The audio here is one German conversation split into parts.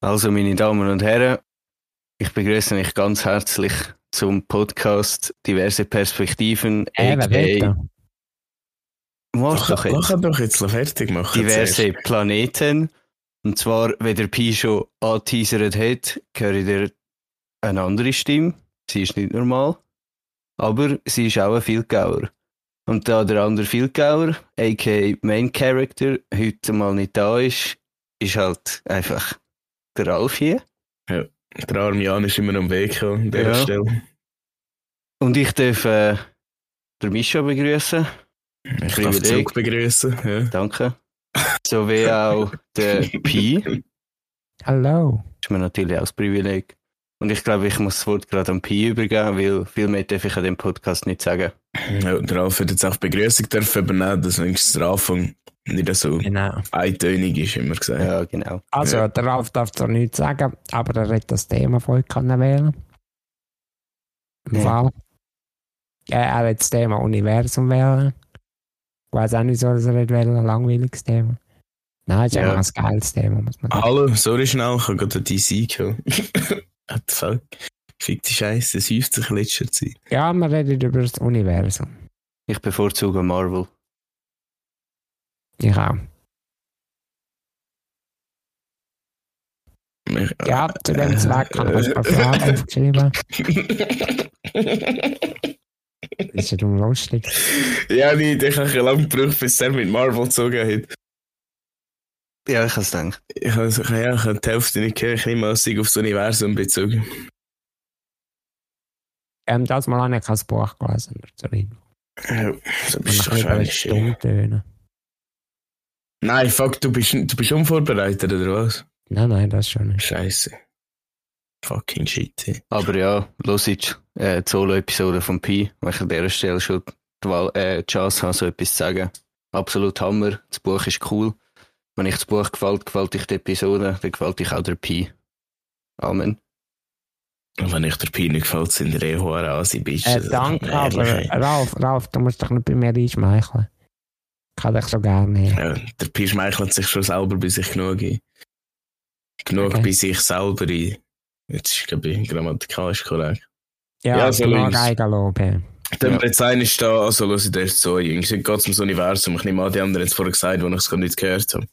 Also, meine Damen und Herren, ich begrüße euch ganz herzlich zum Podcast Diverse Perspektiven. Äh, da? Mach doch Mach jetzt. doch jetzt fertig machen. Diverse Planeten. Und zwar, wenn der Pi schon angeteasert hat, hört ihr eine andere Stimme. Sie ist nicht normal. Aber sie ist auch ein Vielgauer. Und da der andere Vielgauer, a.k.a. Main Character, heute mal nicht da ist, ist halt einfach der Ralf hier. Der arme Jan ist immer am Weg an dieser Ja. Stelle. Und ich darf äh, der Mischa begrüßen. Ich darf zurück begrüßen. Ja. Danke. So wie auch der Pi. Hallo. ist mir natürlich auch das Privileg. Und ich glaube, ich muss das Wort gerade an Pi übergeben, weil viel mehr darf ich an dem Podcast nicht sagen. Ja, der Ralf hat jetzt auch die Begrüßung dürfen übernehmen, dass wenigstens der Anfang nicht so Genau. eintönig ist, immer gesagt. Ja, genau. Also, Ja. der Ralf darf zwar nichts sagen, aber er hat das Thema voll können wählen. Im Ja. Fall. Ja, er hat das Thema Universum wählen. Ich weiß auch nicht, so, dass er nicht wählen, ein langweiliges Thema. Nein, ist Ja. einfach ein geiles Thema, muss man sagen. Hallo, sorry schnell, ich habe gerade die DC gehabt. What the fuck? Fick die Scheiße, es häuft sich in letzter Zeit. Ja, wir reden über das Universum. Ich bevorzuge Marvel. Ich auch. Ich- Ja, zu dem Zweck habe ich ein paar Fragen aufgeschrieben. Das ist ja dumm lustig. ja, nicht, ich habe lange gebraucht, bis er mit Marvel gezogen hat. Ja, ich habe es gedacht. Ich habe ja, ich die Hälfte nicht gehört, ich nehme an, es sei aufs Universum bezogen. Ähm, das Mal habe ich kein Buch gelesen. zur Info. Ja, so bist du ich kann wahrscheinlich. Nein, fuck, du bist, du bist unvorbereitet, oder was? Nein, nein, das schon nicht. Scheiße. Fucking shit. Aber ja, los jetzt äh, die Solo-Episode von Pi, weil ich an dieser Stelle schon die, Wahl, äh, die Chance habe, so etwas zu sagen. Absolut Hammer. Das Buch ist cool. Wenn ich das Buch gefällt, gefällt ich die Episode, dann gefällt ich auch der Pi. Amen. Und wenn ich der Pi nicht gefällt, sind die eh hohe Asi, bist Äh, danke, aber Ralf, Ralf, du musst dich nicht bei mir einschmeicheln. Ich kann dich so gerne. Ja, der Pi schmeichelt sich schon selber bei sich genug ein. Genug Okay. bei sich selber ein. Jetzt ist, glaube ich, grammatikalisch korrekt. Ja, Ja, ja so genug links. Eigenlob. Ja. Dann Ja. jetzt einer ist da, also los ich so, Jungs, jetzt geht ums Universum. Ich nehme an, die anderen haben es vorher gesagt, wo ich es gar nicht gehört habe.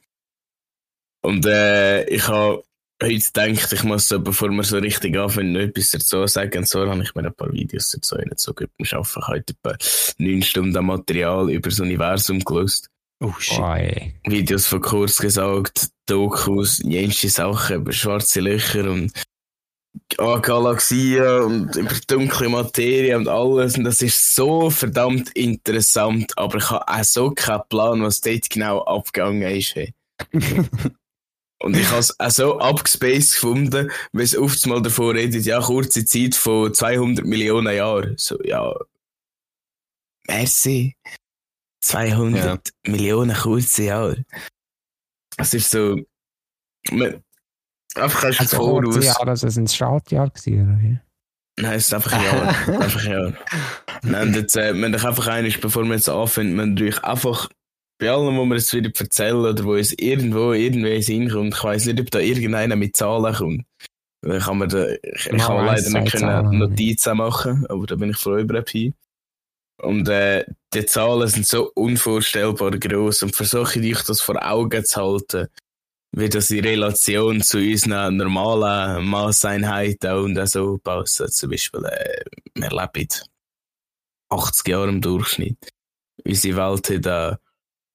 Und äh, ich habe heute gedacht, ich muss so, bevor wir so richtig anfangen, etwas dazu sagen. Und so habe ich mir ein paar Videos dazu reingezogen. Ich arbeite heute etwa neun Stunden Material über das Universum gelöst. Oh shit. Videos von kurz gesagt, Dokus, jenste Sachen über schwarze Löcher und ah, Galaxien und über dunkle Materie und alles. Und das ist so verdammt interessant, aber ich habe auch so keinen Plan, was dort genau abgegangen ist. Und ich habe es auch so abgespaced gefunden, weil es oft mal davor redet, ja, kurze Zeit von 200 Millionen Jahren. So, ja. Merci. 200 Millionen kurze Jahre. Es ist so. Man, einfach kannst du Also, voraus. kurze Jahre, dass es ein Startjahr war, oder? Nein, es ist einfach ein Jahr. einfach ein Jahr. Nein, und jetzt, äh, wenn ich einfach einig, bevor wir jetzt anfangen, man natürlich einfach bei allem, wo wir jetzt wieder erzählen oder wo es irgendwo irgendwie hinkommt, ich weiss nicht, ob da irgendeiner mit Zahlen kommt. Dann kann man da, ich, ich kann leider nicht können. Notizen machen, aber da bin ich froh über Pi. Und äh, die Zahlen sind so unvorstellbar groß und versuche ich das vor Augen zu halten, wie das in Relation zu unseren normalen Maßeinheiten und auch so passt. Zum Beispiel, äh, wir leben 80 Jahre im Durchschnitt. Unsere Welt hat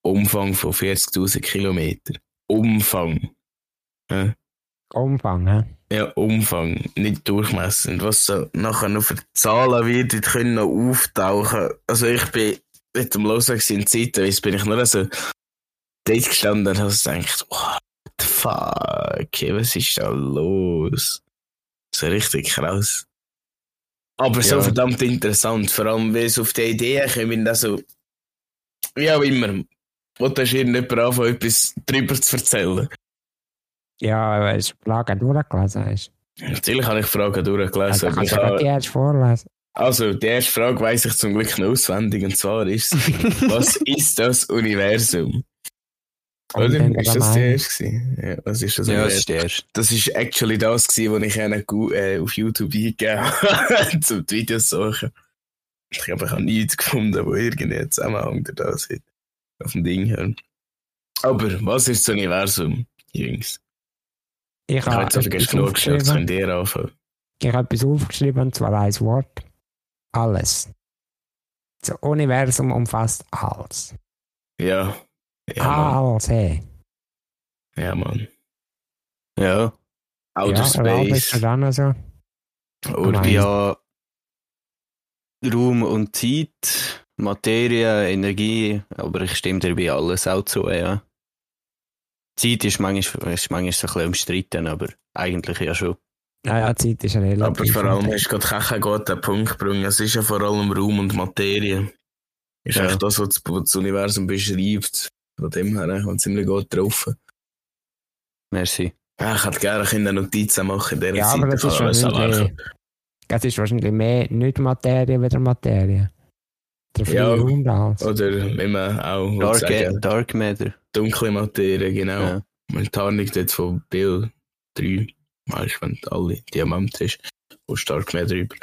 Umfang von 40.000 Kilometer. Umfang. Ja. Umfang, hä? Ja, Umfang, nicht Durchmesser. Und was so nachher noch für Zahlen wird, die können noch auftauchen. Also ich bin mit dem Los in Zeitweise bin ich nur so dort gestanden und habe gedacht, what the fuck, was ist da los? So richtig krass. Aber so Ja. verdammt interessant, vor allem weil es auf die Idee kommt, also wie auch immer. Wollte hast irgendjemand anfangen, etwas drüber zu erzählen? Ja, weil du die Frage durchgelesen hast. Natürlich habe ich Fragen durchgelesen, Also kannst ich du gerade die erste vorlesen. Also, die erste Frage weiss ich zum Glück noch auswendig, und zwar ist, was ist das Universum? Und Oder? dann Ist das die erste? Ja, das ist das Ja, ja, das ist der erste. Das ist actually das gewesen, was ich ihnen äh, auf YouTube eingegeben habe, zum die Videos suchen. Ich habe ich habe nichts gefunden, wo irgendwie Zusammenhang da das hat. Auf dem Ding hören. Aber was ist das Universum, Jungs? Ich habe jetzt einfach etwas genug geschaut, jetzt aufgeschrieben. könnt ihr anfangen. Ich habe etwas aufgeschrieben, und zwar ein Wort. Alles. Das Universum umfasst alles. Ja. Ja, alles, hey. Ja, Mann. Ja. Outer ja, Space. dann so. Oder Nein. Ja. Raum und Zeit, Materie, Energie, aber ich stimme dir bei alles auch zu, ja. Zeit ist manchmal, ist manchmal so ein bisschen umstritten, aber eigentlich ja schon. Ja, ja, Zeit ist ja relativ. Aber vor allem hast du gerade keinen guten Punkt gebracht. Es ist ja vor allem Raum und Materie. Ist Ja. eigentlich das, was das- Universum beschreibt. Von dem her ich habe ziemlich gut getroffen. Merci. Ja, ich hätte gerne eine Notiz machen in dieser Ja, Zeit. aber das ist wahrscheinlich, das ist wahrscheinlich mehr nicht Materie wieder Materie. Der Ja. Alles. Oder wenn man auch Dark, sagen, Dark Matter. dunkle Materie, genau. Ja. Man Tarnung dort von Bill 3, weißt du, wenn du alle Diamanten hast, wo stark mehr drüber.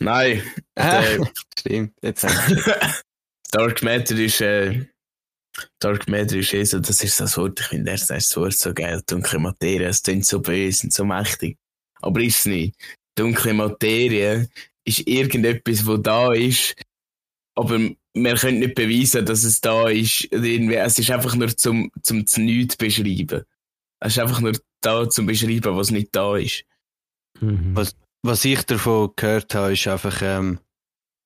Nein, der, Stimmt. Jetzt Dark Matter ist, äh, Dark Matter ist eh so, das ist das Wort, ich finde erst das Wort so geil, dunkle Materie, es klingt so böse und so mächtig. Aber ist es nicht. Dunkle Materie ist irgendetwas, wo da ist, aber wir können nicht beweisen, dass es da ist. Irgendwie, es ist einfach nur zum, zum zu nichts beschreiben. Es ist einfach nur da zum beschreiben, was nicht da ist. Mhm. Was- was ich davon gehört habe, ist einfach, ähm,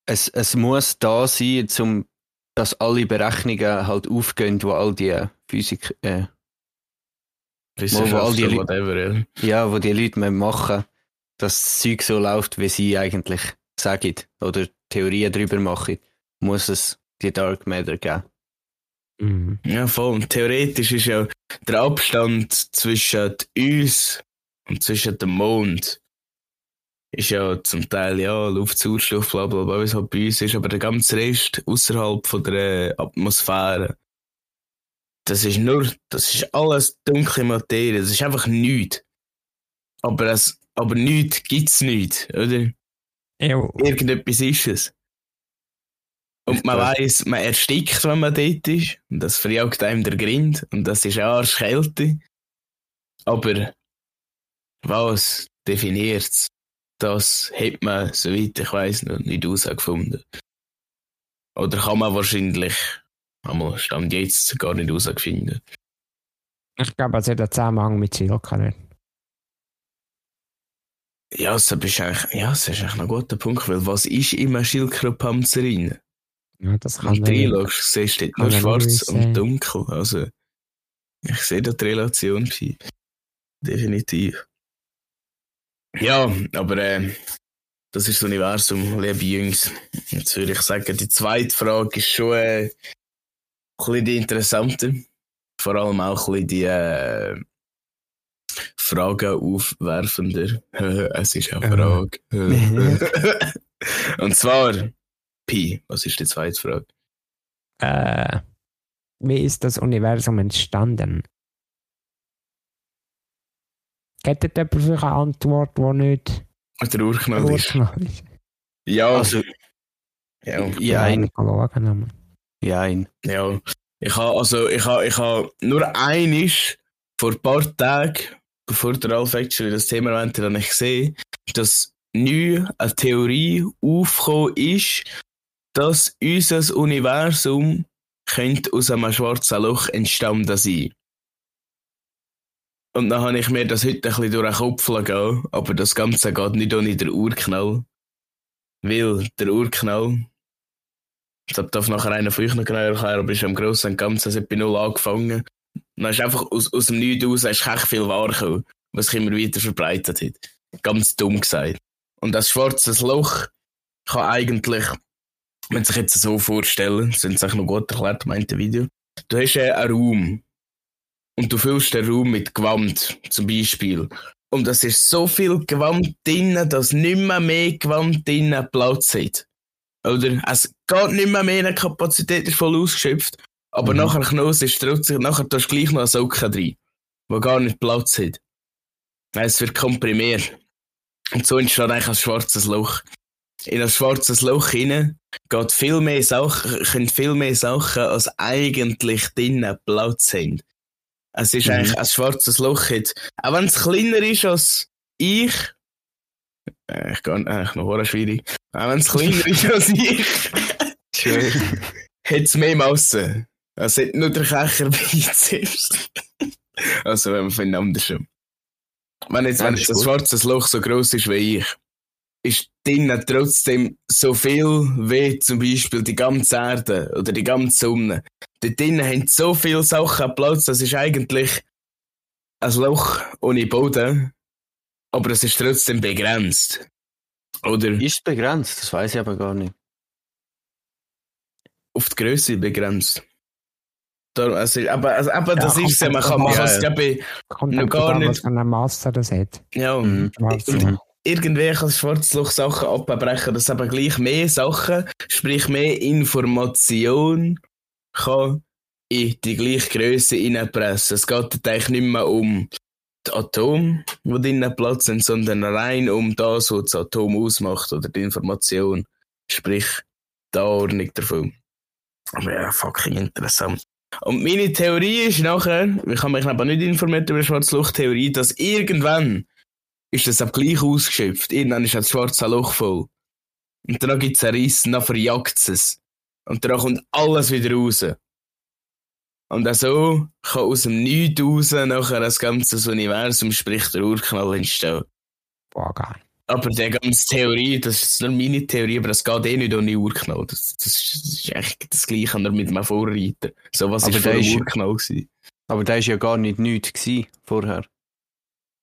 es, es muss da sein, zum, dass alle Berechnungen halt aufgehen, wo all die Physik, äh, all die Wissenschaftler, Leute- whatever, ja. ja, wo die Leute machen, dass das Zeug so läuft, wie sie eigentlich sagen oder Theorien darüber machen, muss es die Dark Matter geben. Mhm. Ja, voll. Und theoretisch ist ja der Abstand zwischen uns und zwischen dem Mond ist ja zum Teil ja Luft, Sauerstoff, bla bla bla, wie es halt bei uns ist, aber der ganze Rest außerhalb von der Atmosphäre, das ist nur, das ist alles dunkle Materie, das ist einfach nichts. Aber es, aber nichts gibt's nicht, oder? Ja, Irgendetwas ist es. Und man weiss, man erstickt, wenn man dort ist. Und das verjagt einem der Grind. Und das ist auch Arschkälte. Aber was definiert's? Das hat man, soweit ich weiss, noch nicht herausgefunden. Oder kann man wahrscheinlich, einmal stand jetzt gar nicht herausfinden. ich glaube, es hat einen Zusammenhang mit Silke. nicht? Ja, das ist eigentlich, ja, das ist eigentlich ein guter Punkt, weil was ist immer Schildkrötpanzer rein? Ja, das kann Wenn du man- reinschaust, siehst du kann nur schwarz nicht und dunkel. Also, ich sehe da die Relation. Definitiv. Ja, aber äh, das ist das Universum, liebe Jungs. Jetzt würde ich sagen, die zweite Frage ist schon äh, ein bisschen die interessante. Vor allem auch ein bisschen die äh, Fragen aufwerfender. es ist eine Frage. und zwar, Pi, was ist die zweite Frage? Äh, wie ist das Universum entstanden? Hättet ihr vielleicht eine Antwort, die nicht Der Urknall ist. Urknall ist? Ja, Also, ja, ja, ein, Schauen, ja, ein. ja. Ich habe also, ich habe, ich habe nur einisch vor ein paar Tagen, bevor der Ralf actually das Thema erwähnte, habe ich gesehen, dass neu eine Theorie aufgekommen ist, dass unser Universum könnte aus einem schwarzen Loch entstanden sein. Und dann habe ich mir das heute ein bisschen durch den Kopf gehen, aber das Ganze geht nicht ohne den Urknall. Weil der Urknall, ich darf nachher einer von euch noch genau erklären, aber ist am Grossen und Ganzen, hat bei Null angefangen. Und dann ist einfach aus, aus dem Nichts raus, ist echt viel wahr gekommen, was sich immer weiter verbreitet hat. Ganz dumm gesagt. Und das schwarze Loch kann eigentlich, wenn sich jetzt so vorstellen, sind es noch gut erklärt, meint der Video. Du hast äh, einen Raum. Und du füllst den Raum mit Gewand, zum Beispiel. Und es ist so viel Gewand drinnen, dass nicht mehr mehr Gewand drinnen Platz hat. Oder? Es geht nicht mehr mehr, die Kapazität ist voll ausgeschöpft. Aber Mhm. nachher Knoss ist trotzdem, nachher tust du gleich noch eine Socke rein, die gar nicht Platz hat. Es wird komprimiert. Und so entsteht eigentlich ein schwarzes Loch. In ein schwarzes Loch hinein geht viel mehr Sachen, können viel mehr Sachen, als eigentlich drinnen Platz haben. Es ist Mhm. eigentlich ein schwarzes Loch jetzt. Auch wenn es kleiner ist als ich, äh, ich kann eigentlich noch hure schwierig. Auch wenn es kleiner ist als ich, hat es mehr Masse. Es hat nur der Kecher zuerst. also, wenn man von andersrum. Wenn jetzt, Ja, wenn jetzt ein schwarzes Loch so groß ist wie ich, ist drinnen trotzdem so viel wie zum Beispiel die ganze Erde oder die ganze Sonne. Dort drinnen haben so viele Sachen Platz, das ist eigentlich ein Loch ohne Boden, aber es ist trotzdem begrenzt. Oder Ist begrenzt? Das weiß ich aber gar nicht. auf die Größe begrenzt. Also, aber, also, aber das kommt ist ja, man kann, man an. kann es, Ja, ja. glaube ich, Noch gar nicht. was für eine Masse das hat. ja, Mhm. Und-. Das Schwarzloch Sachen abbrechen, dass eben gleich mehr Sachen, sprich mehr Information, kann in die gleiche Größe reinpressen. Es geht eigentlich nicht mehr um die Atome, die drinnen Platz sind, sondern rein um das, was das Atom ausmacht oder die Information. Sprich, die Ordnung davon. Aber ja, fucking interessant. Und meine Theorie ist nachher, ich habe mich aber nicht informiert über die Schwarzloch-Theorie, dass irgendwann ist das auch gleich ausgeschöpft. Irgendwann ist das schwarze Loch voll. Und dann gibt es einen Riss, dann verjagt es. Und dann kommt alles wieder raus. Und auch so kann aus dem Nichts raus nachher das ganze Universum, sprich der Urknall, entstehen. Boah, geil. Aber die ganze Theorie, das ist nur meine Theorie, aber das geht eh nicht ohne Urknall. Das, das, ist, das ist eigentlich das Gleiche nur mit einem Vorreiter. So was Aber ist vor der dem Urknall gewesen. Aber da war ja gar nicht nichts vorher.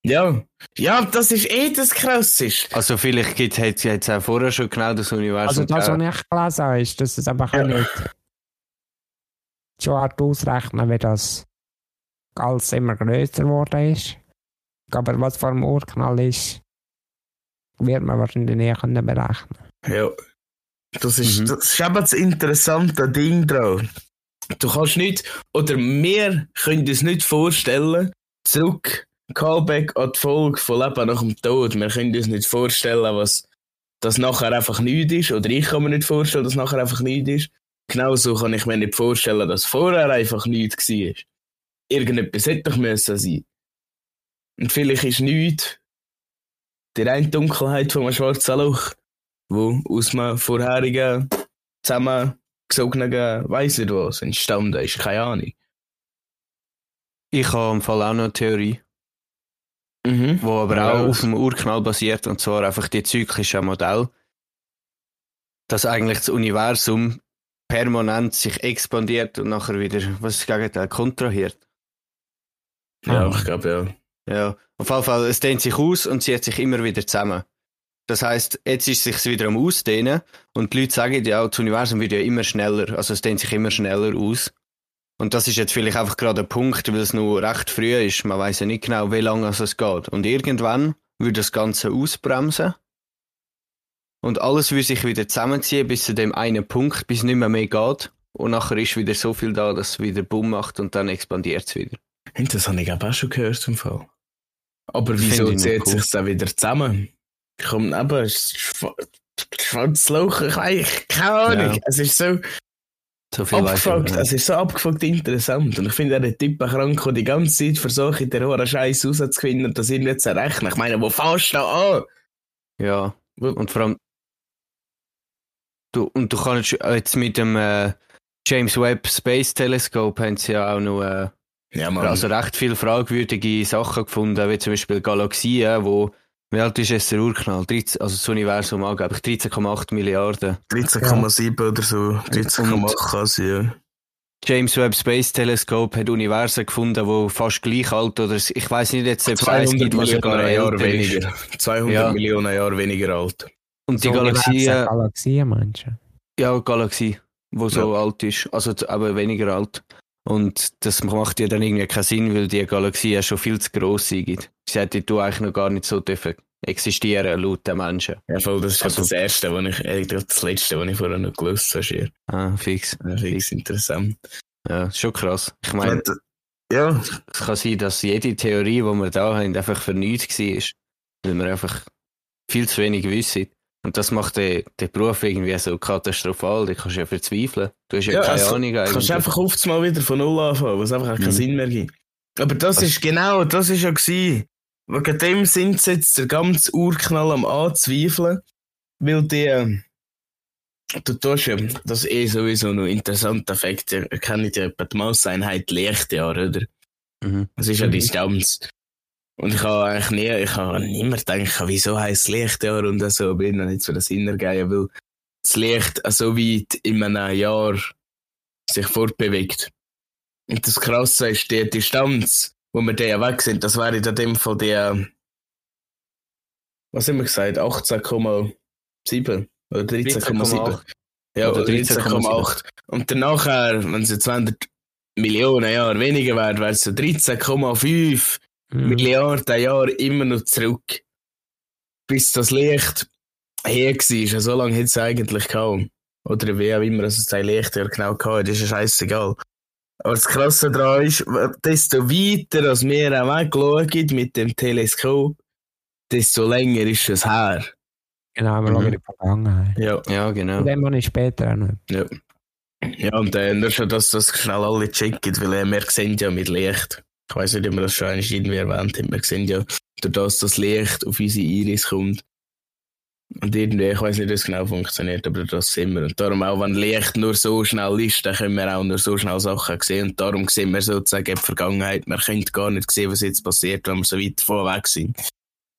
Ja. Ja, das ist eh das Krasseste. Also vielleicht gibt es jetzt auch vorher schon genau das Universum. Also das, was ich gelesen habe, ist, dass es einfach Ja. nicht schon hart ausrechnen, wie das alles immer größer geworden ist. Aber was vor dem Urknall ist, wird man wahrscheinlich nie können berechnen. Ja. Das ist, Mhm. das ist eben das interessante Ding dran. Du kannst nicht, oder wir können uns nicht vorstellen, zurück, Callback an die Folge von Leben nach dem Tod. Wir können uns nicht vorstellen, was das nachher einfach nichts ist, oder ich kann mir nicht vorstellen, dass nachher einfach nichts ist. Genauso kann ich mir nicht vorstellen, dass vorher einfach nichts war. Irgendetwas hätte doch müssen sein. Und vielleicht ist nichts die reine Dunkelheit von einem schwarzen Loch wo aus einem vorherigen zusammengesogenen, weiss nicht was, entstanden ist. Keine Ahnung. Ich habe im Fall auch noch eine Theorie, Mhm. die aber Ja, auch auf dem Urknall basiert, und zwar einfach die zyklischen Modell, dass eigentlich das Universum permanent sich expandiert und nachher wieder, was ist das Gegenteil, kontrahiert. Ja, Ah. ich glaube ja. Ja, auf jeden Fall, es dehnt sich aus und zieht sich immer wieder zusammen. Das heißt, jetzt ist es sich wieder am Ausdehnen und die Leute sagen ja, das Universum wird ja immer schneller, also es dehnt sich immer schneller aus. Und das ist jetzt vielleicht einfach gerade ein Punkt, weil es noch recht früh ist. Man weiß ja nicht genau, wie lange es geht. Und irgendwann würde das Ganze ausbremsen und alles würde sich wieder zusammenziehen bis zu dem einen Punkt, bis es nicht mehr mehr geht. Und nachher ist wieder so viel da, dass es wieder Bumm macht und dann expandiert es wieder. Und das habe ich auch schon gehört zum Fall. Aber wieso zieht cool. sich dann wieder zusammen? Kommt eben, es ist schwa- schwarzes Loch, ich weiß, keine Ahnung. Ja. Es ist so So viel ich abgefuckt, nicht. es ist so abgefuckt interessant. Und ich finde, der Typ krank, der die ganze Zeit versucht, in der hohen Scheiß rauszufinden und das irgendwie zu errechnen. Ich meine, wo fährst du an? Ja. Und vor allem, du, und du kannst jetzt mit dem äh, James Webb Space Telescope haben sie ja auch noch äh, Ja, also recht viele fragwürdige Sachen gefunden, wie zum Beispiel Galaxien, wo wie alt ist es der Urknall? 13, also das Universum angeblich 13,8 Milliarden. 13,7 oder so. 13,8 kann sie, ja. James Webb Space Telescope hat Universen gefunden, wo fast gleich alt oder ich weiß nicht jetzt, ob es eins 200 gibt, was sogar Millionen Jahre älter ist. weniger. 200 Ja. Millionen Jahre weniger alt. Und die So wie Galaxien, meinst du? Ja, Galaxie, wo so alt ist, also aber weniger alt. Und das macht ja dann irgendwie keinen Sinn, weil die Galaxie ja schon viel zu gross sind. Sie hätte du eigentlich noch gar nicht so dürfen existieren laut den Menschen. Ja, voll, das ist Also- das erste, was ich, äh, das letzte, was ich vorher noch gewusst habe. Ah, fix. Das ist interessant. Ja, ist schon krass. Ich meine, Ja, es kann sein, dass jede Theorie, die wir da haben, einfach für nichts war. Weil wir einfach viel zu wenig wissen. Und das macht den, den Beruf irgendwie so katastrophal. Da kannst du ja verzweifeln. Du hast ja, Ja, keine also, Ahnung kannst eigentlich. du einfach oft mal wieder von Null anfangen, was einfach auch keinen Mhm. Sinn mehr gibt. Aber das Was- ist genau, das ist ja gewesen. Wegen dem sind sie jetzt der ganze Urknall am Anzweifeln, weil die, ähm, du tust ja, das ist eh sowieso noch ein interessanter Fakt, ihr kennt ja etwa die Masseinheit Lichtjahr, oder? Mhm. Das ist ja Mhm. die Distanz. Und ich habe eigentlich nie, ich habe immer gedacht, wieso heisst Lichtjahr und so, aber ich habe nicht für das Sinn ergeben, weil das Licht so weit in einem Jahr sich fortbewegt. Und das Krasse ist, die Distanz, wo wir da ja weg sind, das wäre in dem Fall der, was haben wir gesagt, 18,7 oder 13,7. Ja, Oder oder 13,8. Und danach, wenn es jetzt 200 Millionen Jahre weniger wäre, wäre es so 13,5 Mhm. Milliarden Jahre immer noch zurück. Bis das Licht her war. So lange hätte es eigentlich kaum. Oder wie auch immer es das Licht ja genau gehabt das ist ja scheißegal. Aber das Krasse daran ist, desto weiter als wir auch wegschauen mit dem Teleskop, desto länger ist es her. Genau, wir Mhm. schauen in die Vergangenheit. Ja, Ja, genau. Und dann ich später auch noch. ja. Ja, und äh, nur schon, dass das schnell alle checken, weil äh, wir sehen ja mit Licht. Ich weiß nicht, ob wir das schon einmal irgendwie erwähnt haben. Wir sehen ja, durch das das Licht auf unsere Iris kommt. Und irgendwie, ich weiß nicht, wie es genau funktioniert, aber das sehen wir. Und darum auch, wenn Licht nur so schnell ist, dann können wir auch nur so schnell Sachen sehen. Und darum sehen wir sozusagen die Vergangenheit. Wir können gar nicht sehen, was jetzt passiert, wenn wir so weit davon weg sind.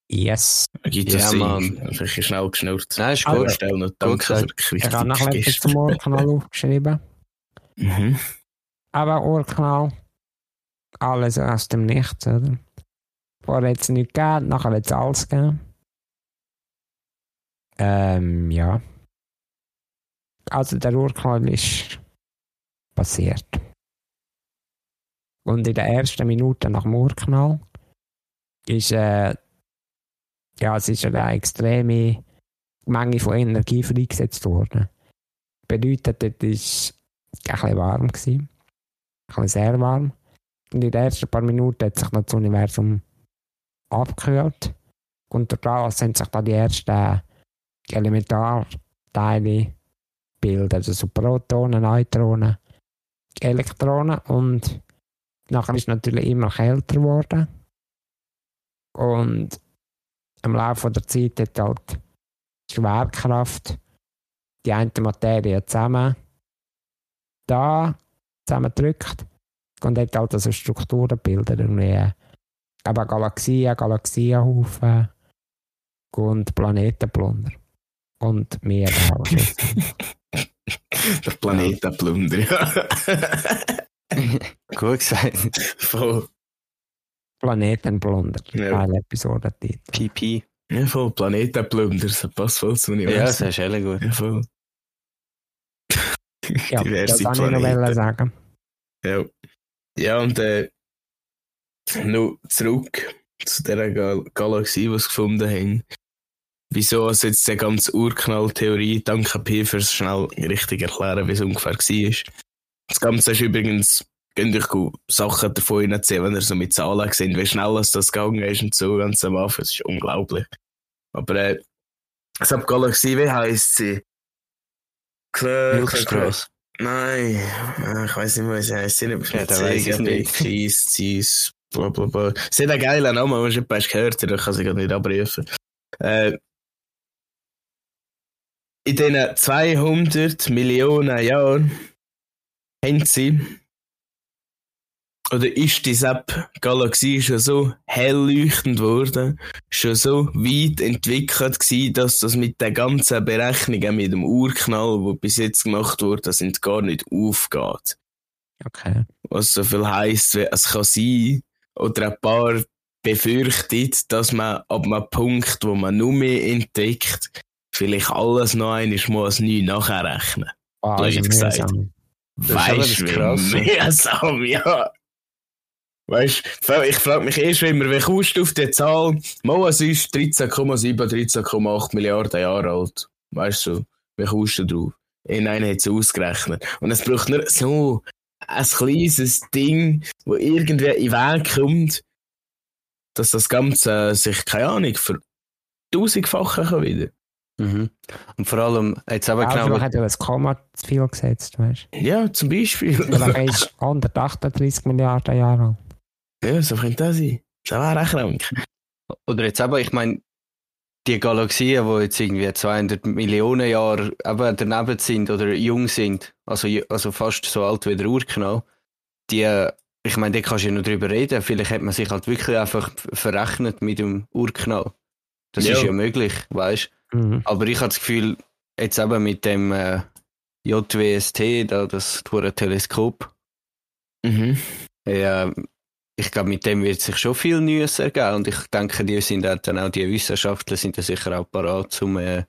Yes. Gibt Ja, das Sinn? Mann. Ein bisschen schnell geschnurrt. Nein, ist gut. Stellen und danke für die Ich habe noch etwas zum Urknall aufgeschrieben. Mhm. Aber Urknall, alles aus dem Nichts, oder? Vorher hat es nichts gegeben, nachher hat es alles gegeben. Ähm, ja. Also der Urknall ist passiert. Und in der ersten Minute nach dem Urknall ist, äh, ja, es ist eine extreme Menge von Energie freigesetzt worden. Bedeutet, dort war es ein bisschen warm. Gewesen. Ein bisschen sehr warm. In den ersten paar Minuten hat sich das Universum abgekühlt. Und daraus sind sich dann die ersten Elementarteile gebildet. Also so Protonen, Neutronen, Elektronen. Und nachher ist es natürlich immer kälter geworden. Und im Laufe der Zeit hat halt die Schwerkraft die eine Materie zusammen da zusammendrückt und hat halt so Strukturen gebildet. Irgendwie eben Galaxien, Galaxienhaufen und Planetenplunder. Und mehr auch. Der Planetenplunder, ja. Gut gesagt. voll, Planetenplunder. Ja. Geile Episodentitel. PP. ja, voll Planetenplunder, das passt voll zum Ja, das Universum. ist ehrlich gut. Ja, voll. Ja, Diverse das wollte ich noch sagen. Ja. Ja, und äh, noch zurück zu der Gal Galaxie, die sie gefunden haben. Wieso es jetzt die ganze Urknalltheorie, danke P fürs schnell richtig erklären, wie es ungefähr war. Das Ganze ist übrigens, könnt euch Sachen davon erzählen, wenn ihr so mit Zahlen seht, wie schnell es das gegangen ist und so ganz am Anfang. Das ist unglaublich. Aber äh, also Galaxie, wie heisst sie? Milchstraße. Nein, äh, ich weiß nicht mehr, wie sie heißt. Nicht. Cheese, bla bla bla. Sie hat einen geilen Namen, aber ich habe gehört, ich kann sie gar nicht abrufen. Äh, in diesen 200 Millionen Jahren haben sie, oder ist die Sepp-Galaxie schon so hellleuchtend worden, schon so weit entwickelt gewesen, dass das mit den ganzen Berechnungen mit dem Urknall, wo bis jetzt gemacht wurde, sind gar nicht aufgeht. Okay. Was so viel heisst, wie es kann sein, oder ein paar befürchtet, dass man ab einem Punkt, wo man nur mehr entdeckt, vielleicht alles noch einmal muss neu nachrechnen. Ah, Blöd also gesagt. mühsam. Das ist Weißt du, das wie mühsam, ja. Weißt du, ich frage mich erst immer, wie kommst du auf die Zahl? Mal, es ist 13,7, 13,8 Milliarden Jahre alt. Weißt du, wie kommst du drauf? In einen hat es ausgerechnet. Und es braucht nur so ein kleines Ding, wo irgendwie in den Weg kommt, dass das Ganze sich, keine Ahnung, für tausendfache kann wieder. Mhm. Und vor allem, jetzt aber genau. man hat ja ein Komma zu viel gesetzt, weißt du? Ja, zum Beispiel. Vielleicht ist 138 Milliarden Jahre alt. Ja, so könnte das sein. Das wäre auch krank. Oder jetzt aber, ich meine, die Galaxien, die jetzt irgendwie 200 Millionen Jahre eben daneben sind oder jung sind, also, also fast so alt wie der Urknall, die, äh, ich meine, da kannst du ja noch drüber reden. Vielleicht hat man sich halt wirklich einfach verrechnet mit dem Urknall. Das Ja. ist ja möglich, weißt Mhm. Aber ich habe das Gefühl, jetzt eben mit dem äh, JWST, da, das Teleskop, Mhm. ja, ich glaube, mit dem wird sich schon viel Neues ergeben. Und ich denke, die sind dann, dann auch, die Wissenschaftler sind da sicher auch parat zum, äh,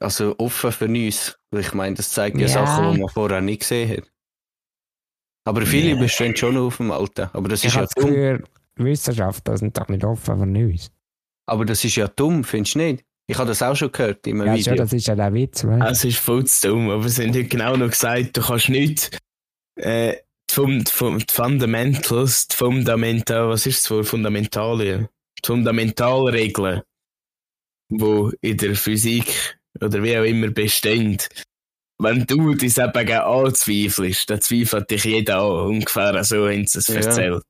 also offen für Neues. Weil ich meine, das zeigt ja, Ja. Sachen, die man vorher nicht gesehen hat. Aber viele Ja. bestehen schon auf dem Alten. Aber das Ich ist ja dumm. Gefühl, Wissenschaftler sind doch nicht offen für Neues. Aber das ist ja dumm, findest du nicht? Ich habe das auch schon gehört in einem Ja, Video. schon, das ist ja der Witz, du? Es ist voll zu dumm, aber sie haben heute genau noch gesagt, du kannst nicht äh, die, Fund, die, Fund, die Fundamentals, die Fundamental, was ist es für Fundamentalien? Die Fundamentalregeln, die in der Physik oder wie auch immer bestehen. Wenn du das eben anzweifelst, dann zweifelt dich jeder an. Ungefähr so haben sie es Ja. erzählt.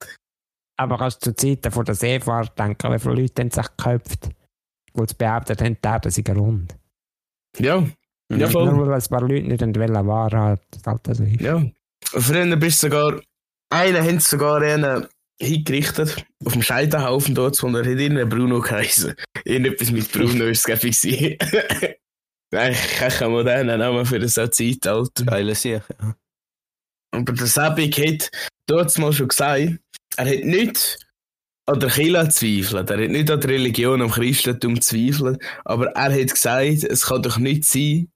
Aber kannst du zu Zeiten von der Seefahrt denken, wie viele Leute haben sich geköpft, die es behauptet haben, die Erde sei rund. Ja, ja voll. Nur weil ein paar Leute nicht wollen, war halt, halt so ist. Ja. Früher bist du sogar, haben sie sogar einen hingerichtet, auf dem Scheiterhaufen dort, und er hat irgendeinen Bruno geheißen. Irgendetwas mit Bruno ist es gewesen. Eigentlich kein moderner Name für das Zeitalter. Geile Sache. Ja. Aber der Sebig hat dort mal schon gesagt, er hat nicht an der Kirche zweifelt, er hat nicht an der Religion, am Christentum zweifelt, aber er hat gesagt, es kann doch nicht sein,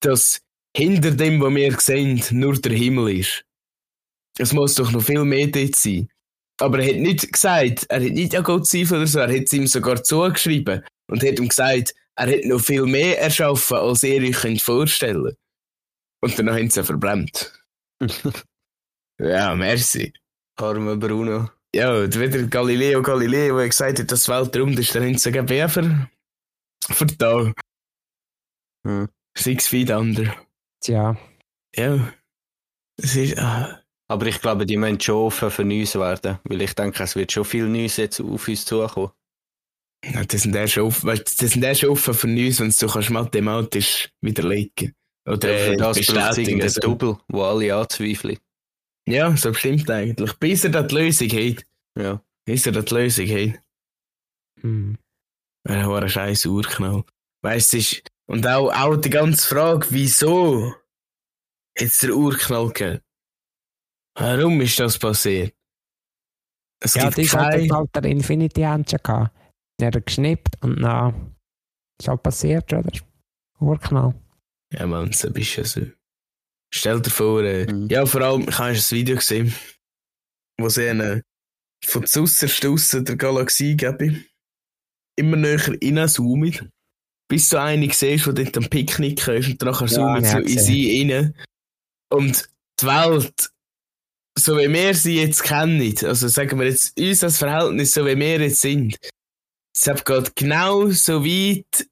dass hinter dem, was wir sehen, nur der Himmel ist. Es muss doch noch viel mehr dort sein. Aber er hat nicht gesagt, er hat nicht an Gott zweifelt oder so, er hat es ihm sogar zugeschrieben und hat ihm gesagt, er hat noch viel mehr erschaffen, als ihr euch könnt vorstellen Und dann haben sie ihn verbrannt. Ja, merci. Armer Bruno. Ja, und wieder Galileo Galileo, der gesagt hat, dass die Welt rund ist, dann haben sie ihn ver vertan. Hm. Six feet under. Tja, Ja. Es ist, ah, Aber ich glaube, die müssen schon offen für Neues werden. Weil ich denke, es wird schon viel Neues jetzt auf uns zukommen. ja, das sind erst offen, weißt, das sind erst offen für Neues, wenn du kannst mathematisch widerlegen. Oder Für äh, das bestätigen. So. Double, wo alle anzweifeln. Ja, so bestimmt eigentlich. Bis er da die Lösung hat. Ja. Bis er da die Lösung hat. hm. Ja, war ein scheiß Urknall. Weißt du, es ist, und auch, auch die ganze Frage, wieso hat es der Urknall gegeben? Warum ist das passiert? Es ja, gibt die hat kein, halt der Infinity Engine gehabt. Der hat geschnippt und dann ist halt passiert, oder? Urknall. Ja, Mann, so bist du ja so. Stell dir vor, äh, Mhm. ja, vor allem, ich habe ein Video gesehen, wo sie eine, von zuerst aussen der Galaxie geben, immer näher reinzoomen, bis du eine siehst, die dort am Picknick ist und nachher zoomen ja, so in sie rein. Und die Welt, so wie wir sie jetzt kennen, also sagen wir jetzt uns das Verhältnis, so wie wir jetzt sind, es geht genau so weit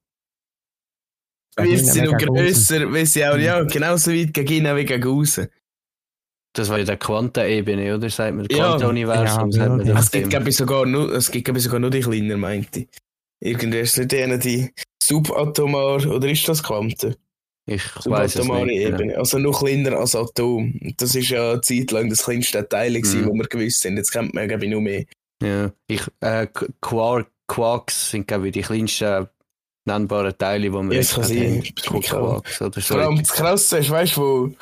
wird sie noch grösser, weil sie auch, ja, genauso weit gegen innen wie gegen außen. Das war ja der Quantenebene, oder? Sagt man, Ja. Quantenuniversum, Ja, sagt man ja. das Es gibt, dem. glaube ich, sogar nur, es gibt, glaube ich, sogar nur die kleiner, meinte ich. Irgendwie ist es nicht eine, die subatomar, oder ist das Quanten? Ich weiß es nicht. Ebene. Also noch kleiner als Atom. Das ist ja eine Zeit lang das kleinste Teil, gewesen, Mhm. wo wir gewusst sind. Jetzt kennt man, glaube ich, noch mehr. Ja. Ich, äh, Qu- Quark, Quarks sind, glaube ich, die kleinsten nennbaren Teile, die wir Ja, es kann jetzt sein. haben. Quarks oder so. Vor allem das Krasse ist, weißt du, wo,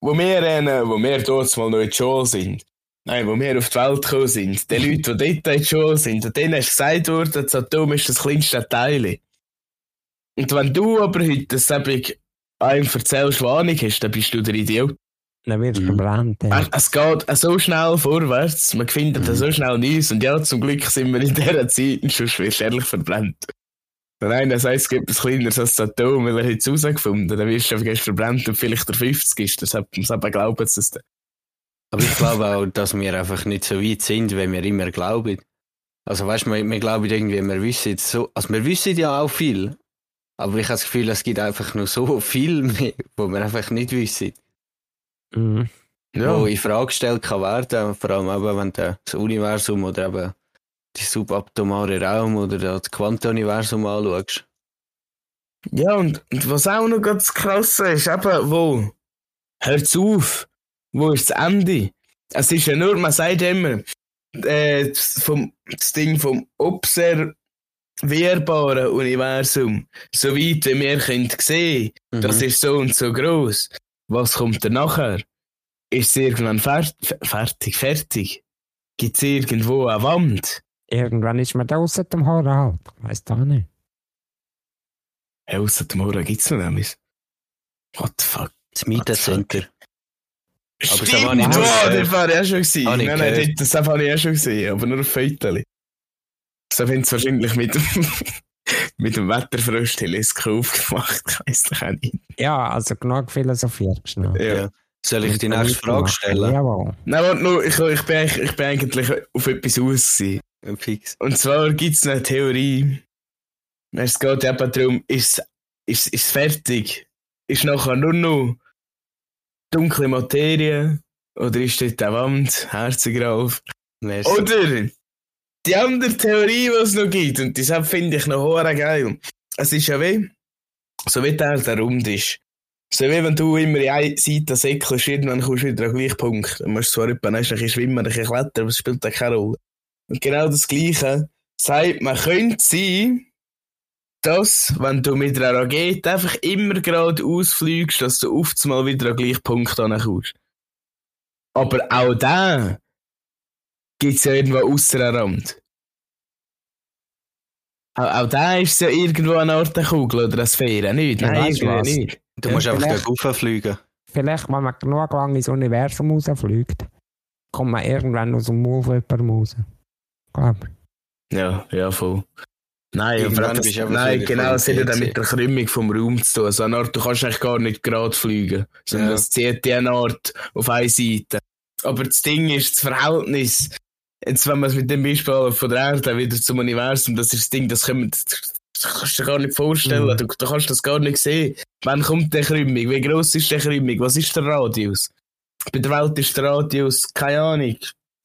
wo wir, äh, wo wir dort mal noch in Schule sind. Nein, wo wir auf die Welt gekommen sind. Die Leute, die dort in die Schule sind, und denen ist gesagt worden, das Atom ist das kleinste Teil. Und wenn du aber heute das eben einem erzählst, was Ahnung hast, dann bist du der Idiot. Dann wird es Mhm. verbrannt. Ja. Es geht so schnell vorwärts, man findet Mhm. so schnell Neues. Und ja, zum Glück sind wir in dieser Zeit schon schwerlich verbrannt. Nein, das heisst, es gibt etwas kleineres als das Atom, weil er es herausgefunden. Dann wirst du einfach verbrannt und vielleicht der 50 ist. Das hat man selber glauben sie es dann. Aber ich glaube auch, dass wir einfach nicht so weit sind, wie wir immer glauben. Also weißt du, wir, wir glauben irgendwie, wir wissen so, also wir wissen ja auch viel. Aber ich habe das Gefühl, es gibt einfach noch so viel mehr, wo wir einfach nicht wissen. Mhm. Wo in Frage gestellt kann werden, vor allem eben, wenn du das Universum oder eben die subatomare Raum oder das Quantenuniversum anschaust. Ja, und, und was auch noch ganz krass ist, eben, wo? Hört's auf! Wo ist das Ende? Es ist ja nur, man sagt immer, äh, das vom, das Ding vom observierbaren Universum, so weit wie wir können sehen, das Mhm. ist so und so groß. Was kommt dann nachher? Ist es irgendwann fer fertig? Fertig? Gibt es irgendwo eine Wand? Irgendwann ist man da außer dem Horror halt. Ich weiss doch nicht. Hey, ausser dem Morgen gibt es noch etwas. What the fuck? Das Media Center. Aber das Stimmt, habe ich oh, nur das war ich auch schon gesehen. Nein, nein, das, das habe ich auch schon gesehen, aber nur auf Fotos. So haben sie wahrscheinlich mit dem, mit dem Wetterfrosch-Teleskop gemacht, ich weiss doch auch nicht. Ja, also genug philosophiert schnell. Ja. Soll ich die nächste Frage stellen? Jawohl. Nein, warte nur, ich, ich, bin, eigentlich- ich bin eigentlich auf etwas aus. gewesen. Fix. Und zwar gibt es eine Theorie. Es geht eben darum, ist es ist fertig? Ist nachher nur noch dunkle Materie? Oder ist dort eine Wand, Herzengrauf? Merci. Oder die andere Theorie, die es noch gibt, und deshalb finde ich noch hure geil. Es ist ja wie, so wie der der rund ist. So wie wenn du immer in eine Seite säckelst, irgendwann kommst du wieder an den gleichen Punkt. Dann musst du zwar etwa ein bisschen schwimmen, ein bisschen klettern, aber es spielt da keine Rolle. Und genau das Gleiche sagt, man könnte sein, dass, wenn du mit einer Rakete einfach immer gerade ausfliegst, dass du oft mal wieder an den gleichen Punkt ankommst. Aber auch da gibt es ja irgendwo außer Rand. Auch, auch da ist es ja irgendwo eine Art eine Kugel oder eine Sphäre, nicht? Ja, Nein, weißt du irgendwie was? nicht. Du musst einfach vielleicht- gegen rauffliegen. Vielleicht, wenn man genug lang ins Universum rausfliegt, kommt man irgendwann aus dem Maul von jemandem raus. Glaub. Ja, ja, voll. Nein, Irgendwann das, einfach nein genau, es hat ja dann mit der Krümmung vom Raum zu tun. So eine Art, du kannst eigentlich gar nicht gerade fliegen, sondern Ja. es zieht die eine Art auf eine Seite. Aber das Ding ist, das Verhältnis, jetzt wenn man es mit dem Beispiel von der Erde wieder zum Universum, das ist das Ding, das, können, das kannst du dir gar nicht vorstellen, Mhm. du, du kannst das gar nicht sehen. Wann kommt der Krümmung? Wie groß ist der Krümmung? Was ist der Radius? Bei der Welt ist der Radius, keine Ahnung,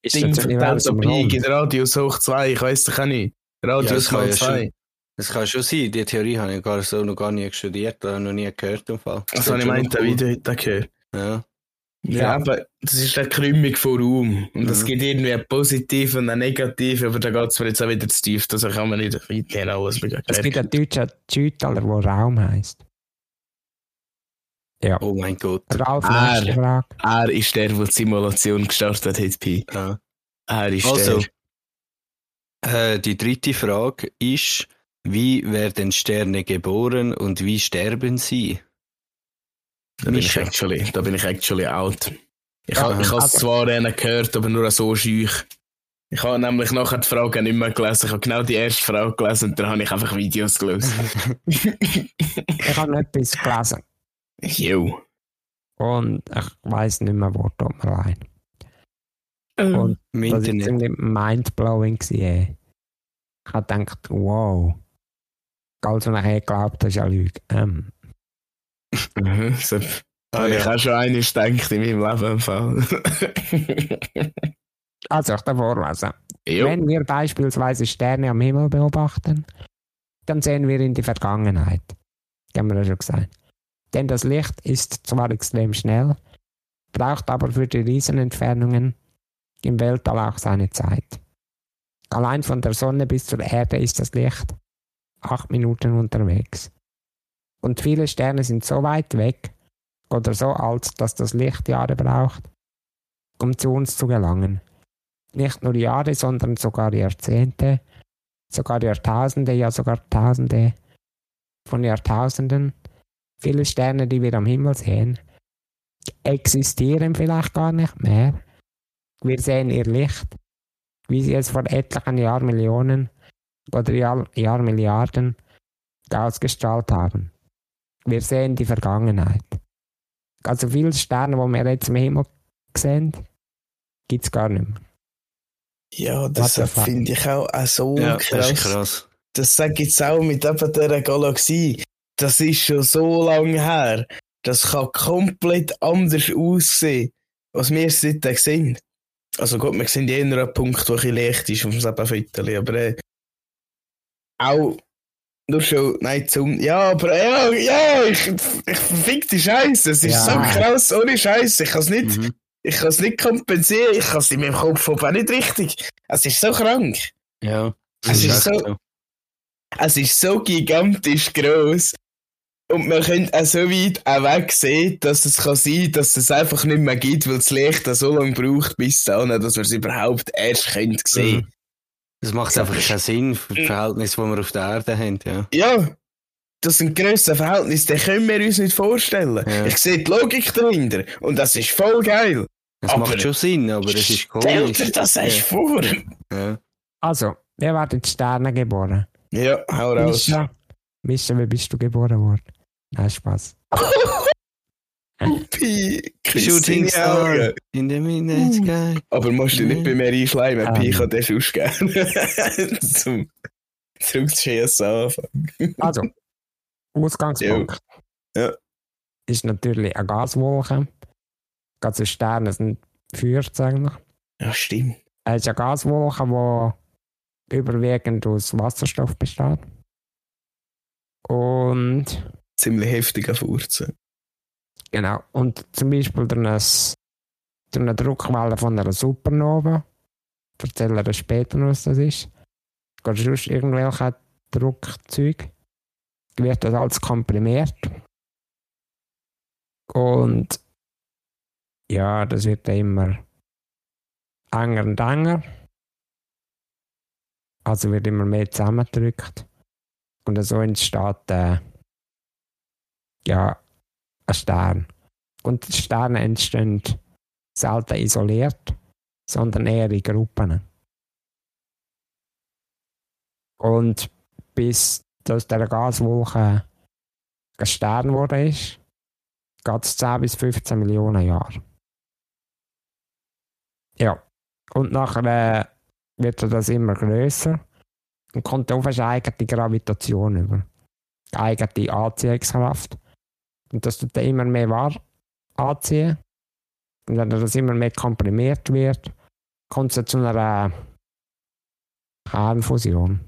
Ist Ding das verteilt auf Pi, gibt Radius hoch 2, ich weiss doch auch nicht. Ja, Radius das kann mal ja 2. Das kann schon sein. Die Theorie habe ich gar so noch gar nie studiert oder noch nie gehört. Im Fall. Das habe ich schon meint, noch ein cool. Video heute gehört. Ja. Ja, Ja. aber das ist eine Krümmung von Raum. Und es Mhm. gibt irgendwie eine positive und eine negative, aber da geht es mir jetzt auch wieder zu tief, das kann man nicht weiterhin alles Es gibt einen deutschen Schüttler, der Raum heisst. Ja. Oh mein Gott. Ralf, Frage. Er ist der, der die Simulation gestartet hat, Pi. Ja. Er ist Also, der. äh, die dritte Frage ist, wie werden Sterne geboren und wie sterben sie? Da bin, ich actually, da bin ich actually out. Ich, Ja, ha- ich habe es also- zwar einen gehört, aber nur so schüch. Ich habe nämlich nachher die Frage nicht mehr gelesen. Ich habe genau die erste Frage gelesen und dann habe ich einfach Videos gelesen. Ich habe etwas gelesen Jo. und ich weiss nicht mehr, wo, tut mir leid. Und Im das war ziemlich mindblowing. gewesen, ey. Ich habe gedacht, wow. Ganz und nachher geglaubt, das ist eine Lüge. Ähm, Mhm, so Ah, habe ich ja. auch schon eines gedacht in meinem Leben. also, ich darf vorlesen. jo. Wenn wir beispielsweise Sterne am Himmel beobachten, dann sehen wir in die Vergangenheit. Das haben wir ja schon gesagt. Denn das Licht ist zwar extrem schnell, braucht aber für die Riesenentfernungen im Weltall auch seine Zeit. Allein von der Sonne bis zur Erde ist das Licht acht Minuten unterwegs. Und viele Sterne sind so weit weg oder so alt, dass das Licht Jahre braucht, um zu uns zu gelangen nicht nur Jahre, sondern sogar Jahrzehnte, sogar Jahrtausende, ja sogar Tausende von Jahrtausenden. Viele Sterne, die wir am Himmel sehen, existieren vielleicht gar nicht mehr. Wir sehen ihr Licht, wie sie es vor etlichen Jahrmillionen oder Jahr, Jahrmilliarden ausgestrahlt haben. Wir sehen die Vergangenheit. Also viele Sterne, die wir jetzt im Himmel sehen, gibt es gar nicht mehr. Ja, das finde ich auch, auch so Ja, das krass. ist krass. Das sage ich jetzt auch mit eben dieser Galaxie. Das ist schon so lange her. Das kann komplett anders aussehen, als wir es seitdem sehen. Also gut, wir sehen eher einen Punkt, wo ein leicht ist, auf dem Sebenviertel. Aber äh, auch nur schon, nein, zum, ja, aber ja, ja, ich, ich verfick die Scheiße. Es ist Ja. so krass, ohne Scheiße. Ich kann es nicht, Mhm. ich kann es nicht kompensieren. Ich kann es in meinem Kopf auch nicht richtig. Es ist so krank. Ja, Es ist so- Es ist so gigantisch groß. Und man könnte auch so weit auch weg sehen, dass es kann sein, dass es einfach nicht mehr gibt, weil das Licht so lange braucht, bis dann, dass wir es überhaupt erst können sehen. Mhm. Das macht einfach keinen Sinn für die Verhältnisse, die wir auf der Erde haben. Ja. Ja, das sind grösste Verhältnisse, die können wir uns nicht vorstellen. Ja. Ich sehe die Logik dahinter und das ist voll geil. Es Aber- macht schon Sinn, aber es ist Stell komisch. dir das erst vor. Ja. Also, wir werden Sterne geboren. Ja, hau raus. Mischa, Mischa, wie bist du geboren worden? Nein, Spaß. Pi, Shooting Star in the midnight sky. Aber musst du nicht bei mir einschleimen, Pi Ähm. kann das gerne. Zum zurückzuschießen anfangen. Also, Ausgangspunkt Ja. ist natürlich eine Gaswolke. Also Sterne sind Feuer eigentlich. Ja, stimmt. Es ist eine Gaswolke, die überwiegend aus Wasserstoff besteht. Und Ziemlich heftiger Furzen. Genau. Und zum Beispiel durch, ein, durch eine Druckwelle von einer Supernova, ich erzähle dir später noch, was das ist, oder sonst irgendwelche Druckzeug, wird das alles komprimiert. Und ja, das wird dann immer enger und enger. Also wird immer mehr zusammengedrückt. Und so entsteht äh, ja Stern. Und Sterne entstehen selten isoliert, sondern eher in Gruppen. Und bis aus dieser Gaswolke ein Stern ist, geht es 10 bis 15 Millionen Jahre. Ja. Und nachher äh, wird das immer größer und kommt auf eine eigene Gravitation über. Eine eigene Anziehungskraft. Und das tut dann immer mehr wahr anziehen. Und wenn das immer mehr komprimiert wird, kommt es dann zu einer Kernfusion.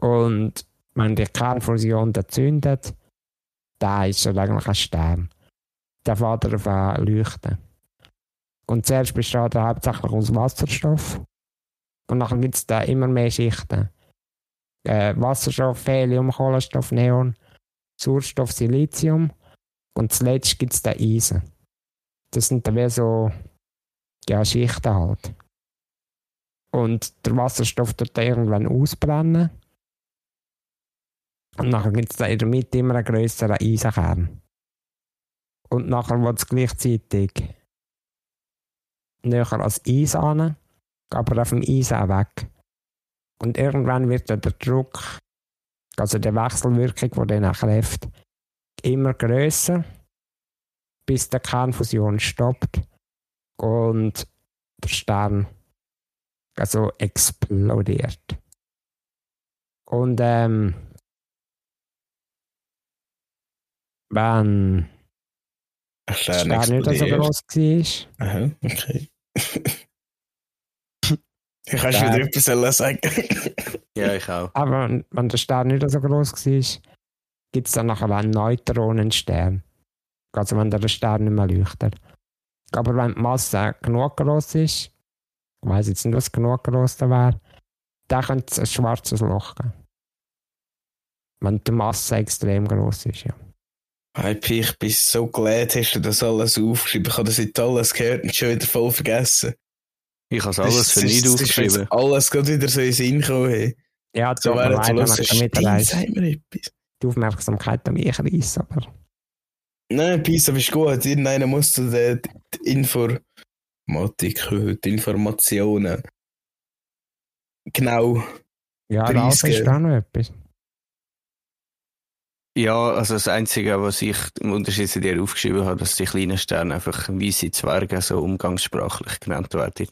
Und wenn die Kernfusion dann zündet, da ist er eigentlich ein Stern. Der fährt auf ein Leuchten. Und zuerst besteht er hauptsächlich aus Wasserstoff. Und nachher gibt es da immer mehr Schichten. Äh, Wasserstoff, Helium, Kohlenstoff, Neon, Sauerstoff, Silizium. Und zuletzt gibt es da Eisen. Das sind dann wie so ja, Schichten halt. Und der Wasserstoff tut dann irgendwann ausbrennen. Und nachher gibt es da in der Mitte immer einen grösseren Eisenkern. Und nachher wird es gleichzeitig näher als Eis an, aber auf dem Eis auch weg. Und irgendwann wird dann der Druck, also die Wechselwirkung, die dann kräft, immer größer, bis die Kernfusion stoppt und der Stern also explodiert. Und ähm, wenn der Stern nicht so groß war, Aha, okay. Ich kannst wieder etwas sagen. Ja, ich auch. Aber wenn- wenn der Stern nicht so groß war, gibt es dann nachher einen Neutronenstern. Also wenn der Stern nicht mehr leuchtet. Aber wenn die Masse genug groß ist, ich weiß jetzt nicht, was genug groß da wäre, dann könnte es ein schwarzes Loch geben. Wenn die Masse extrem groß ist, ja. Hey, Pi, ich bin so glad, hast du das alles aufgeschrieben. Ich habe das nicht alles gehört und schon wieder voll vergessen. Ich habe es alles für nicht aufgeschrieben. Alles gerade wieder so in Sinn gekommen. Hey. Ja, So sag mir etwas. die Aufmerksamkeit an mich reissen, aber Nein, Pisa ist gut. Irgendeiner muss zu der die Informatik, die Informationen genau. ja, das ist auch noch etwas. Ja, also das Einzige, was ich im Unterschied zu dir aufgeschrieben habe, dass die kleinen Sterne einfach weiße Zwerge so umgangssprachlich genannt werden.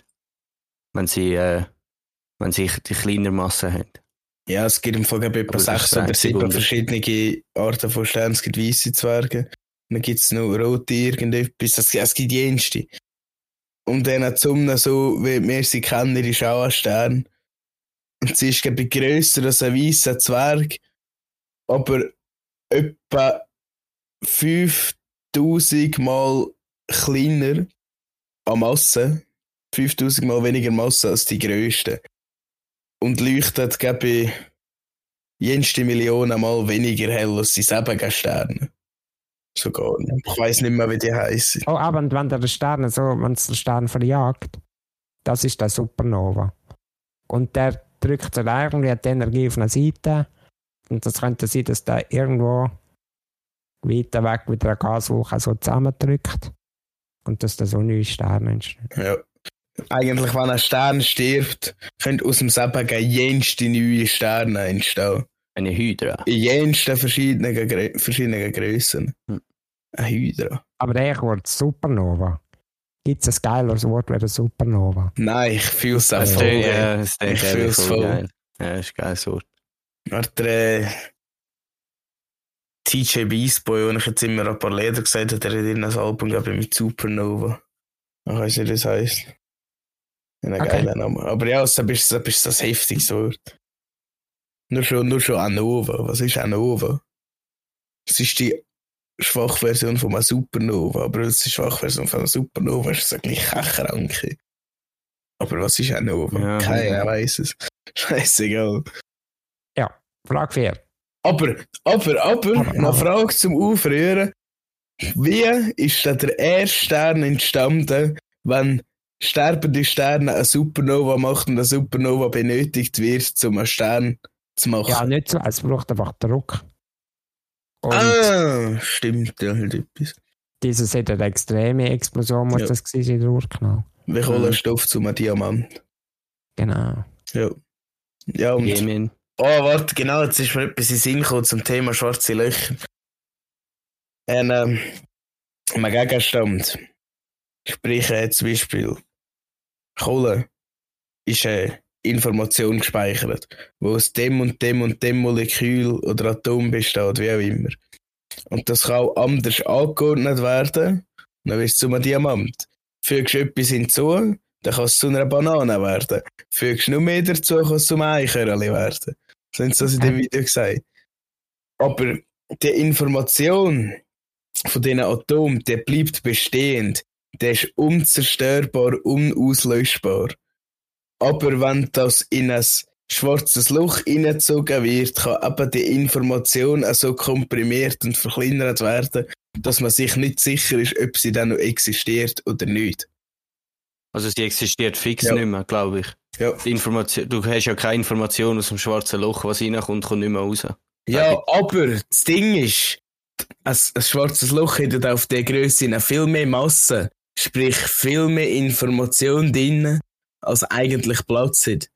Wenn sie, äh, wenn sie die kleinere Masse haben. Ja, es gibt im Fall etwa sechs der oder sieben verschiedene Arten von Sternen. Es gibt weiße Zwerge, dann gibt es noch rote irgendetwas, es, es gibt jenste. Und dann die Sonne, so wie wir sie kennen, ist auch ein Stern. Und sie ist glaube ich grösser als ein weißer Zwerg, aber etwa 5000 Mal kleiner an Masse. 5000 Mal weniger Masse als die grösste. Und leuchtet, glaube ich, jenste Millionen Mal weniger hell als die selben Sterne. Sogar. Ich weiß nicht mehr, wie die heißen. Oh, aber wenn der Stern so, wenn den Stern verjagt, das ist der Supernova. Und der drückt dann irgendwie die Energie auf eine Seite. Und das könnte sein, dass der irgendwo weiter weg mit einer Gaswolke so zusammendrückt. Und dass da so neue Sterne entstehen. Ja. Eigentlich, wenn ein Stern stirbt, können aus dem selben jenste neue Sterne entstehen. Eine Hydra. In jensten verschiedenen, verschiedenen Grössen. Hm. Ein Hydra. Aber der Wort Supernova. Gibt es ein geileres Wort wie der Supernova? Nein, ich fühle es auch Das voll. klingt- ja, das Ich fühl's ehrlich voll geil. Ja, das ist ein geiles Wort. Hat der äh, TJ Beast Boy, wo ich jetzt immer ein paar Lieder gesagt habe, der hat in ein Album gegeben mit Supernova. Ich weiß nicht, wie das heisst. Ein Okay. geiler Name. Aber ja, das ist, das ist das heftiges Wort. Nur schon, nur schon Anova. Was ist Anova? Es ist die Schwachversion von einer Supernova. Aber es ist die Schwachversion von einer Supernova. ist es eigentlich keine Kranke. Aber was ist Anova? Ja, Keiner ja. weiß es. Scheißegal. Frage 4. Aber, aber, aber, Aber, noch eine. Frage zum Aufrühren. Wie ist denn der erste Stern entstanden, wenn sterbende Sterne eine Supernova macht und eine Supernova benötigt wird, um einen Stern zu machen? Ja, nicht so. Es braucht einfach Druck. Und ah, stimmt, ja, halt etwas. dieses hat eine extreme Explosion, muss Ja. das gewesen sein, der Urknall. Wie Kohlenstoff zu einem Diamant. Genau. Ja. Ja, und. Jemen. Oh, warte, genau, jetzt ist mir etwas in den Sinn gekommen zum Thema schwarze Löcher. Ein, ähm, ein Gegenstand. Sprich, äh, zum Beispiel, Kohle ist eine Information gespeichert, wo aus dem und dem und dem Molekül oder Atom besteht, wie auch immer. Und das kann auch anders angeordnet werden, dann wird es zu einem Diamant. Fügst du etwas hinzu, dann kann es zu einer Banane werden. Fügst du noch mehr dazu, kann es zu einem Eichhörnchen werden. So haben sie das in dem Video gesagt. Aber die Information von diesen Atomen, die bleibt bestehend. Der ist unzerstörbar, unauslöschbar. Aber wenn das in ein schwarzes Loch hineingezogen wird, kann eben die Information auch so komprimiert und verkleinert werden, dass man sich nicht sicher ist, ob sie dann noch existiert oder nicht. Also sie existiert fix Ja. nicht mehr, glaube ich. Ja, Information, du hast ja keine Information aus dem schwarzen Loch, was reinkommt, kommt nicht mehr raus. ja aber das Ding ist, ein, ein schwarzes Loch hat auf der Größe viel mehr Masse, sprich viel mehr Information drin, als eigentlich Platz hat.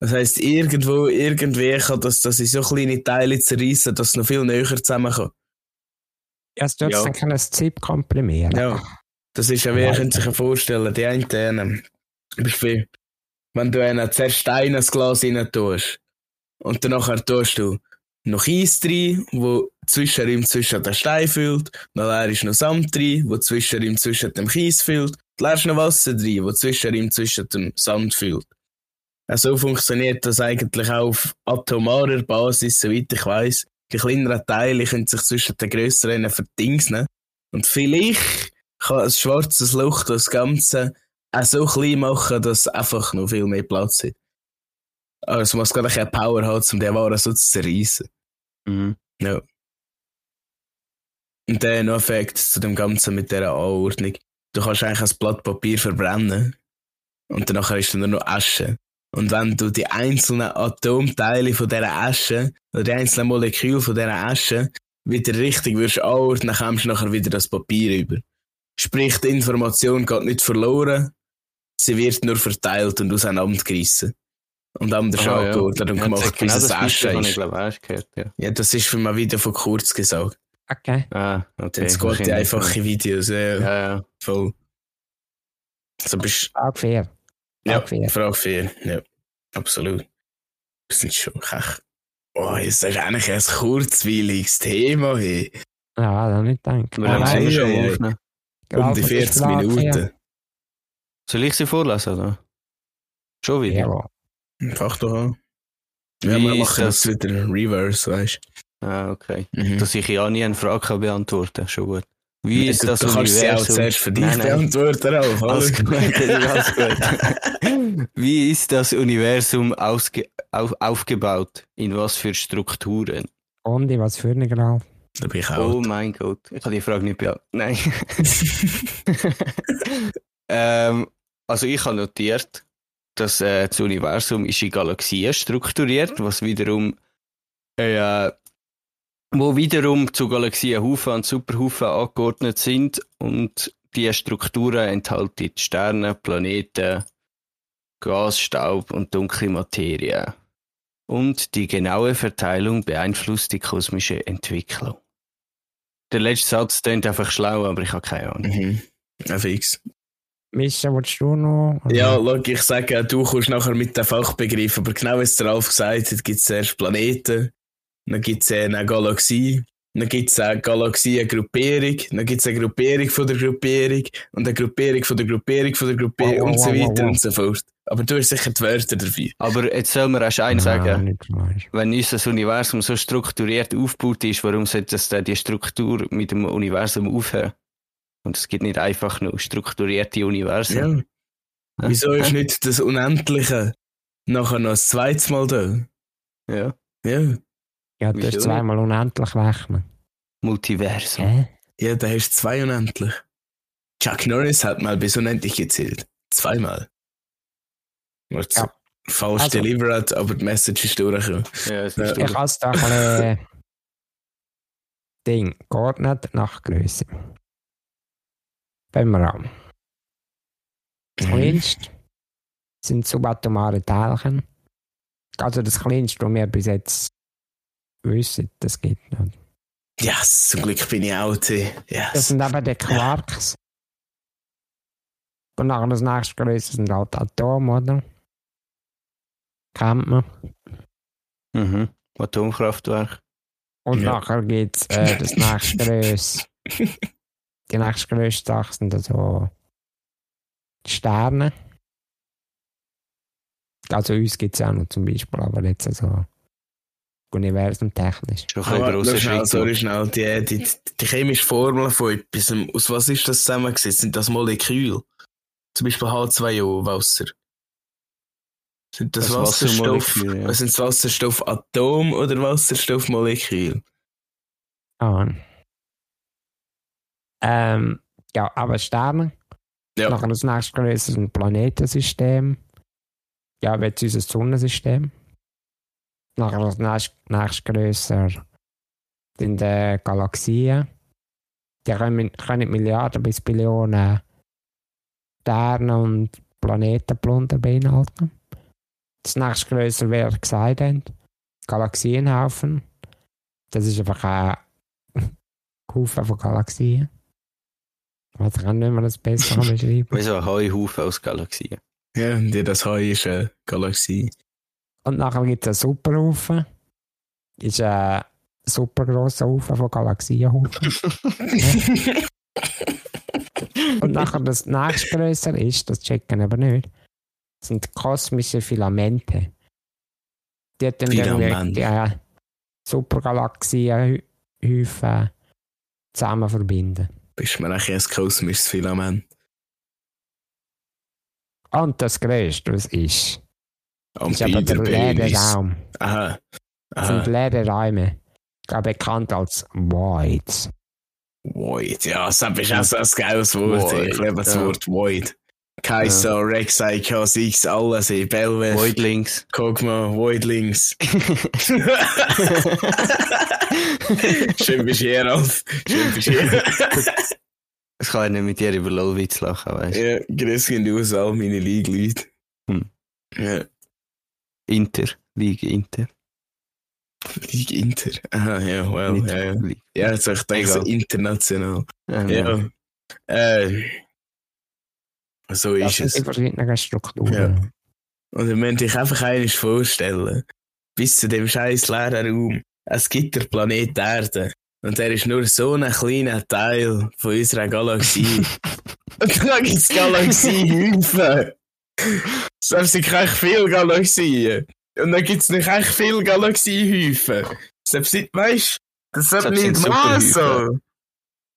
Das heisst, irgendwo, irgendwie kann das, das in so kleine Teile zerreißen, dass es noch viel näher zusammen kann. Ja, es tut Ja. dann kann ein Zip komprimieren. Ja, das ist ja, wie ihr könnt sich ja vorstellen, die einen, ähm, Beispiel, wenn du einen zuerst Stein in ein Glas rein tust und dann nachher tust du noch Eis rein, wo zwischen ihm zwischen den Stein füllt, dann leerst du noch Sand rein, wo zwischen ihm zwischen dem Kies füllt, leerst du noch Wasser rein, wo zwischen ihm zwischen dem Sand füllt. Ja, so funktioniert das eigentlich auch auf atomarer Basis, soweit ich weiß. Die kleineren Teile können sich zwischen den grösseren verdingsen. Und vielleicht kann ein schwarzes Loch das Ganze auch so klein machen, dass einfach noch viel mehr Platz hat. Es muss gar keine Power haben, um den Waren so zu zerreißen. Mhm. Ja. Und dann noch ein Fakt zu dem Ganzen mit dieser Anordnung. Du kannst eigentlich ein Blatt Papier verbrennen und danach ist dann nur noch Asche. Und wenn du die einzelnen Atomteile von dieser Asche oder die einzelnen Moleküle von dieser Asche wieder richtig würdest anordnen, dann kommst du nachher wieder das Papier über. Sprich, die Information geht nicht verloren, sie wird nur verteilt und auseinandergerissen. Und anders Ah, ja. angeordnet und Ja, gemacht, bis es ich ist. gehört, ja. Ja, das ist für mal wieder von kurz gesagt. Okay. Ah, okay. Jetzt geht die einfache Videos, ja, Ja, ja. ja. voll. So bist Auch fair. Ja, Frage vier. Frage 4. Ja, absolut. Das sind schon echt. Oh, das ist eigentlich ein kurzweiliges Thema. Hey. Ja, da nicht denken. Wir haben sie schon ja, ja. aufnehmen. Um die 40 Minuten. Soll ich sie vorlesen, oder? Schon wieder? Ja, Fach doch an. Ja, wir ist machen das? das wieder Reverse, weißt Ah, okay. du. Mhm. Dass ich ja nie eine Frage kann beantworten kann, schon gut. Wie ist du, das du kannst sie auch Universum? zuerst für dich Nein, nein. beantworten, Ralf. Alles gut, alles gut. Wie ist das Universum ausge auf, aufgebaut? In was für Strukturen? und was für eine Grau. Da bin ich Oh auch. mein Gott, ich habe die Frage nicht beantwortet. Nein. ähm, also ich habe notiert, dass äh, das Universum ist in Galaxien strukturiert, was wiederum äh, wo wiederum zu Galaxien Haufen und Superhaufen angeordnet sind und die Strukturen enthalten Sterne, Planeten, Gas, Staub und dunkle Materie. Und die genaue Verteilung beeinflusst die kosmische Entwicklung. Der letzte Satz klingt einfach schlau, aber ich habe keine Ahnung. Mhm. Ja, fix. Mischa, willst du noch? Oder? Ja, schau, ich sage, du kommst nachher mit dem Fachbegriff, aber genau wie es der Ralf gesagt hat, gibt es erst Planeten, dann gibt es eine Galaxie, dann gibt es eine Galaxie, eine Gruppierung, dann gibt es eine Gruppierung von der Gruppierung und eine Gruppierung von der Gruppierung von der Gruppierung Wow, wow, und so weiter wow. und so fort. Aber du hast sicher die Wörter dafür. Aber jetzt soll man erst eins sagen. Wenn unser Universum so strukturiert aufgebaut ist, warum sollte das dann die Struktur mit dem Universum aufhören? Und es gibt nicht einfach nur strukturierte Universen. Ja. Wieso ist nicht das Unendliche nachher noch ein zweites Mal da? Ja. Ja. Ja, du hast zweimal unendlich rechnen. Multiversum. Hä? Ja, da hast du zwei unendlich. Chuck Norris hat mal bis unendlich gezählt. Zweimal. Warte, Ja. falsch Also- delivered, aber die Message ist durchgekommen. Ja, es Ja. ist Ich habe es da ein bisschen Ding geordnet nach Größe. Wir an. Das Mhm. kleinste sind subatomare Teilchen. Also das kleinste, was wir bis jetzt wissen, das gibt nicht. Yes, zum Glück bin ich out. ey. Das Yes. sind eben die Quarks. Und nachher das nächste Größe sind halt Atome, oder? Kennt man. Mhm. Atomkraftwerk. Und Ja. nachher gibt es äh, das nächste Größe. Die nächste größte Sache sind also die Sterne. Also uns gibt es auch noch zum Beispiel, aber jetzt also universumtechnisch. Schon ein Aber bisschen grosser schnell, Schritt. sorry, schnell. Die, die, die chemische Formel von etwas, aus was ist das zusammengesetzt? Sind das Moleküle? Zum Beispiel H2O, Wasser. Sind das, Das Wasserstoff? Wassermolekül, ja. Was sind das Wasserstoffatom oder Wasserstoffmolekül? Ah. Ähm, ja, aber Sterne. Ja. Nachher das nächste größte sind Planetensystem. Ja, jetzt unser Sonnensystem. Nachher das nächste, nächste sind äh, Galaxien. Die können, können Milliarden bis Billionen Sterne und Planetenplunder beinhalten. Das nächste größer wäre gesagt haben, Galaxienhaufen. Das ist einfach ein Haufen von Galaxien. Ich weiß gar nicht, man das besser kann beschreiben Wie so ein Heuhaufen aus Galaxien. Ja, und das Hai ist eine Galaxie. Und nachher gibt es einen Superhaufen. Ist ein super grosser Haufen von Galaxienhaufen. Und nachher das nächstgrößere ist, das checken aber nicht, sind kosmische Filamente. Die dann Filament. irgendwie die Supergalaxienhaufen zusammen verbinden. Bist mir eigentlich ein kosmisches Filament. Und das größte, was ist, Am ist aber der leere Penis. Raum. Aha. Das sind Aha. leere Räume. Auch bekannt als Voids. Void. Ja, das ist auch so ein geiles Wort. Void, Ich liebe das ja. Wort Void. Kaiser, Rek'Sai, K6, alles, ey, Belveth, Voidlings. Kogma, Voidlings. Schön bist du hier, Ralf. Schön bist du hier. Ich kann ja nicht mit dir über Lolwitz lachen, weißt du. ja, grüß gehen aus all meine League-Leute. Hm. Ja. Inter. Liga Inter. Liga Inter. Aha, ja, well, ja, ja. Ja, also ich Egal. international. Ähm, Ja. Äh, so Das ist es. die verschiedenen Strukturen. Und ihr müsst euch einfach eines vorstellen. Bis zu dem scheiß leeren Raum. Es gibt der Planet Erde. Und er ist nur so ein kleiner Teil von unserer Galaxie. Und dann gibt es Galaxiehäufen. Es sind echt viele Galaxien. Und dann gibt es nicht echt viele Galaxiehäufen. Deshalb sind, weißt du, deshalb sind nicht mal so.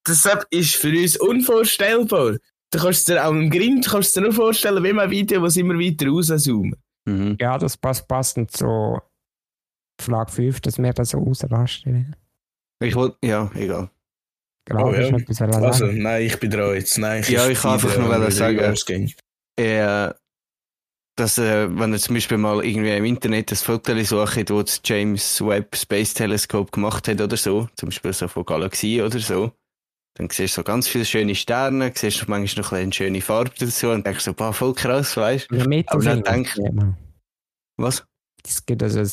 Deshalb ist für uns unvorstellbar. Du kannst dir auch im Grind kannst dir nur vorstellen, wie ein Video, was immer weiter rauszoomen. Mhm. Ja, das passt passend zu Frage 5, dass wir das so ausrasten. Ich wollte, ja, egal. Genau, Oh, das ja. ist etwas wollen Also, sagen. nein, ich bin dran jetzt. Nein, Ja, ich kann einfach nur wollen sagen- sagen. äh, dass, äh, wenn ihr zum Beispiel mal irgendwie im Internet ein Foto sucht, wo das James Webb Space Telescope gemacht hat oder so, zum Beispiel so von Galaxie oder so, dann siehst du so ganz viele schöne Sterne, siehst du manchmal noch eine schöne Farbe dazu und denkst so, boah, voll krass, weißt du? Mitte aber dann sind denk- wir. Was? Es gibt also eine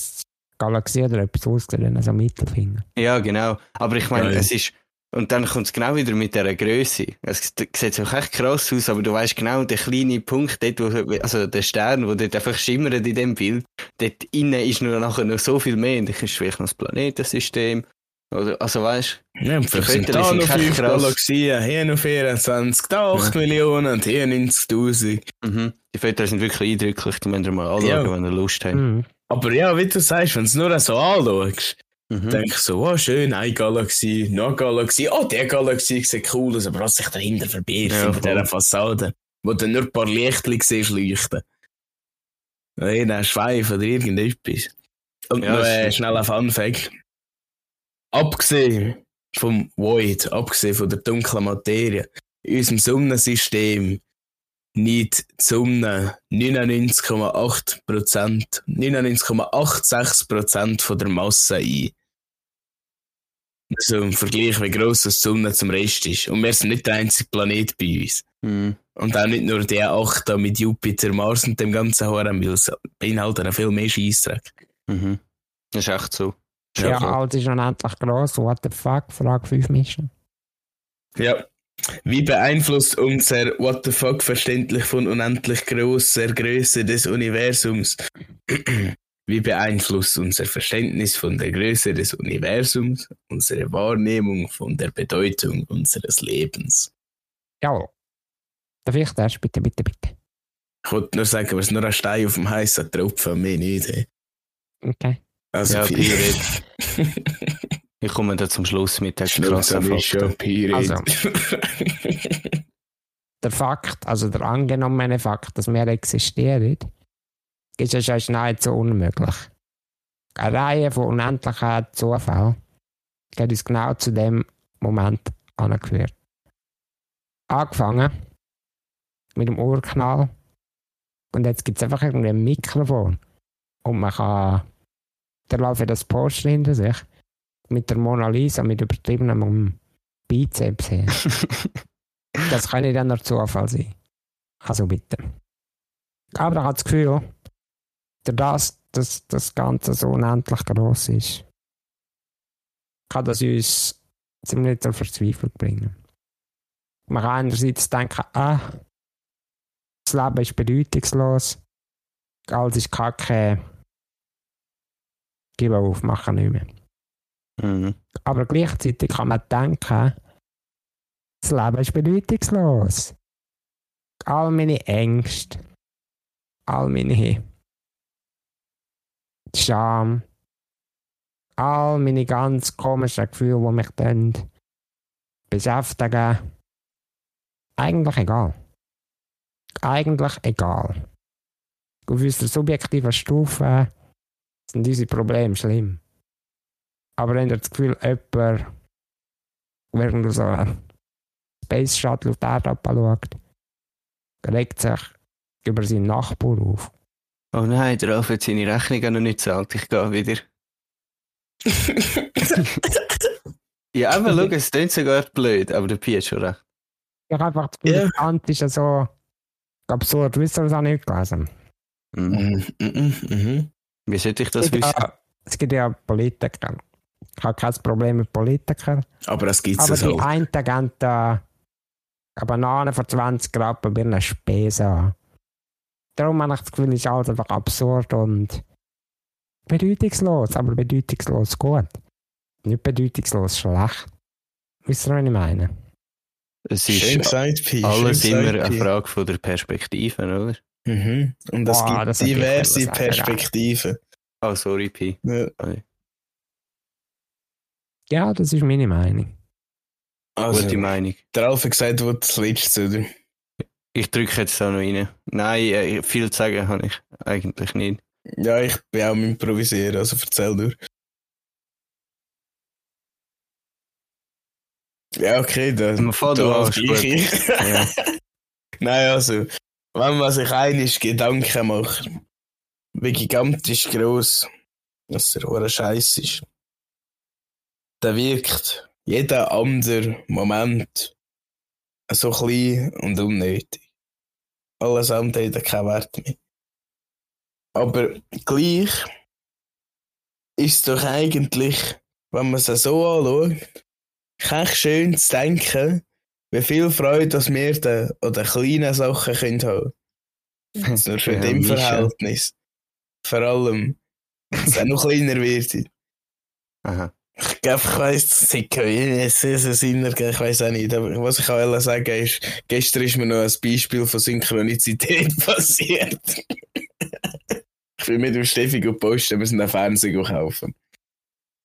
Galaxie oder etwas ausgesehen, also Mittelfinger. Ja, genau. Aber ich meine, Geil. es ist, und dann kommt es genau wieder mit dieser Größe. Es sieht auch echt krass aus, aber du weißt genau, der kleine Punkt dort, wo, also der Stern, der dort einfach schimmert in dem Bild, dort innen ist nur nachher noch so viel mehr. Und das ist vielleicht noch das Planetensystem. Oder, also weißt Ja, und vielleicht sind Fotos da noch echt 5 krass. Galaxien, hier noch 24, da 8 Millionen und hier 90.000. du, mhm. die Fotos sind wirklich eindrücklich, die müsst ihr mal anschauen, Ja. wenn ihr Lust habt. Mhm. Aber ja, wie du sagst, wenn du es nur so anschaust, Mhm. denkst du so, oh schön, eine Galaxie, noch eine Galaxie, oh, die Galaxie sieht cool aus, aber was sich dahinter verbirgt, Ja, hinter dieser Fassade, wo du nur ein paar Lichtchen siehst leuchten. Nein, ein Schweif oder irgendetwas. Und Ja, noch äh, ein Fun Fact. Abgesehen vom Void, abgesehen von der dunklen Materie, in unserem Sonnensystem nicht die Sonne 99,8%, 99,86% von der Masse ein. Also im Vergleich, wie gross das die Sonne zum Rest ist. Und wir sind nicht der einzige Planet bei uns. Mhm. Und auch nicht nur die acht da mit Jupiter, Mars und dem ganzen Harem, weil es beinhaltet noch viel mehr Scheissdreck. Mhm. Das ist echt so. Ja, Ja, alles ist unendlich gross. What the fuck? Frage 5 Mission. Ja. Wie beeinflusst unser What the fuck verständlich von unendlich großer Größe des Universums? Wie beeinflusst unser Verständnis von der Größe des Universums unsere Wahrnehmung von der Bedeutung unseres Lebens? Ja. Darf ich das? Bitte, bitte, bitte. Ich wollte nur sagen, wir sind nur ein Stein auf dem heißen Tropfen, mehr nicht. hey. Okay. Also, Ja, viel Ich komme dann zum Schluss mit der krassen Fakten. Also. Der Fakt, also der angenommene Fakt, dass wir existieren, ist ja schon nahezu unmöglich. Eine Reihe von unendlichen Zufällen hat uns genau zu dem Moment angeführt. Angefangen mit dem Urknall und jetzt gibt es einfach irgendwie ein Mikrofon und man kann der läuft das Poster hinter sich mit der Mona Lisa mit übertriebenem Bizeps sehen. Das kann nicht dann nur Zufall sein. Also bitte. Aber ich habe das Gefühl, durch das, dass das Ganze so unendlich groß ist, kann das uns ziemlich zur Verzweiflung bringen. Man kann einerseits denken, ah, das Leben ist bedeutungslos, alles ist kacke, gib auf, mach nicht mehr. Mhm. Aber gleichzeitig kann man denken, das Leben ist bedeutungslos. All meine Ängste, all meine Scham, all meine ganz komischen Gefühle, die mich dann beschäftigen, eigentlich egal. Eigentlich egal. Auf unserer subjektiven Stufe sind unsere Probleme schlimm. Aber wenn ihr das Gefühl, jemand während so einen Space Shuttle auf die Erde abschaut, regt sich über seinen Nachbar auf. Oh nein, der Ralf hat seine Rechnung noch nicht gezahlt. Ich gehe wieder. Ja, aber schau, es klingt sogar blöd, aber der Pi hat schon recht. Ich habe einfach das Gefühl, das Ganze ist ja so absurd. Wisst ihr, was ich nicht gelesen Mhm. Mhm, mhm, mhm. Wie sollte ich das es, gibt wissen? ja, es gibt ja Politiker. Ich habe kein Problem mit Politikern. Aber es gibt Aber es die halt. einen geben da eine Banane für 20 Rappen bei einer Spese an. Darum habe ich das Gefühl, es ist alles einfach absurd und bedeutungslos, aber bedeutungslos gut. Nicht bedeutungslos schlecht. Wisst ihr, was ich meine? Es Schön ist gesagt, Pi. alles schön immer gesagt, eine. Frage von der Perspektive, oder? Mhm. Und es Boah, gibt das diverse. Perspektiven. Ah, sorry, Pi. Ja. Ja, das ist meine Meinung. Also, Gute Meinung. hat gesagt, wo das letzte, oder? Ich drücke jetzt da noch rein. Nein, äh, viel zu sagen habe ich eigentlich nicht. Ja, ich bin auch am Improvisieren, also erzähl durch. Ja, okay, dann. Man fährt. Ja. Nein, also, wenn man sich einig Gedanken macht, wie gigantisch groß dass der hohe Scheiß ist, dann wirkt jeder andere Moment so klein und unnötig. Alles andere hat keinen Wert mehr. Aber gleich ist es doch eigentlich, wenn man es so anschaut, echt schön zu denken, wie viel Freude dass wir da an den kleinen Sachen können haben Jetzt Nur für Ja, dem. Verhältnis. Vor allem, wenn es auch noch kleiner wird. Aha. Ich glaube, ich weiss, das ist sehr, sehr Sinn ich weiß auch nicht. Aber was ich auch sagen ist, gestern ist mir noch ein Beispiel von Synchronizität passiert. ich bin mit dem Steffi gepostet, wir müssen einen Fernseher kaufen.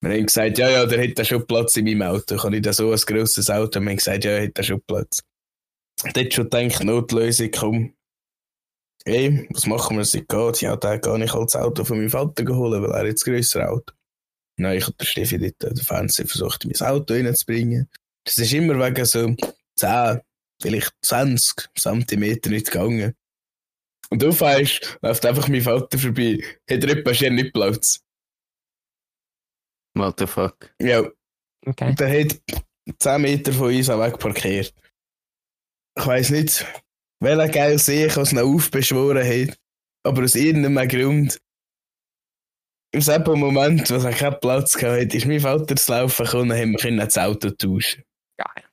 Wir haben gesagt, ja, ja, der hat schon Platz in meinem Auto. Kann ich da so ein grosses Auto? Wir haben gesagt, ja, hat schon Platz. Dort schon gedacht, Notlösung, komm. Ey, was machen wir, nicht geht? Ja, da kann ich halt das Auto von meinem Vater geholt, weil er hat das grössere Auto. Nein, ich habe der Steffi dort den Fernseher versucht, in mein Auto reinzubringen. Das ist immer wegen so 10, vielleicht 20 Zentimeter nicht gegangen. Und du weißt, läuft einfach mein Vater vorbei. Hat er etwa nicht Platz? What the fuck? Ja, Okay. und der hat 10 Meter von uns auch wegparkiert. Ich weiss nicht, welcher geil See ich es noch aufbeschworen hat, aber aus irgendeinem Grund, im selben Moment, wo er keinen Platz hatte, ist mein Vater zu laufen gekommen und haben wir können das Auto tauschen. Geil.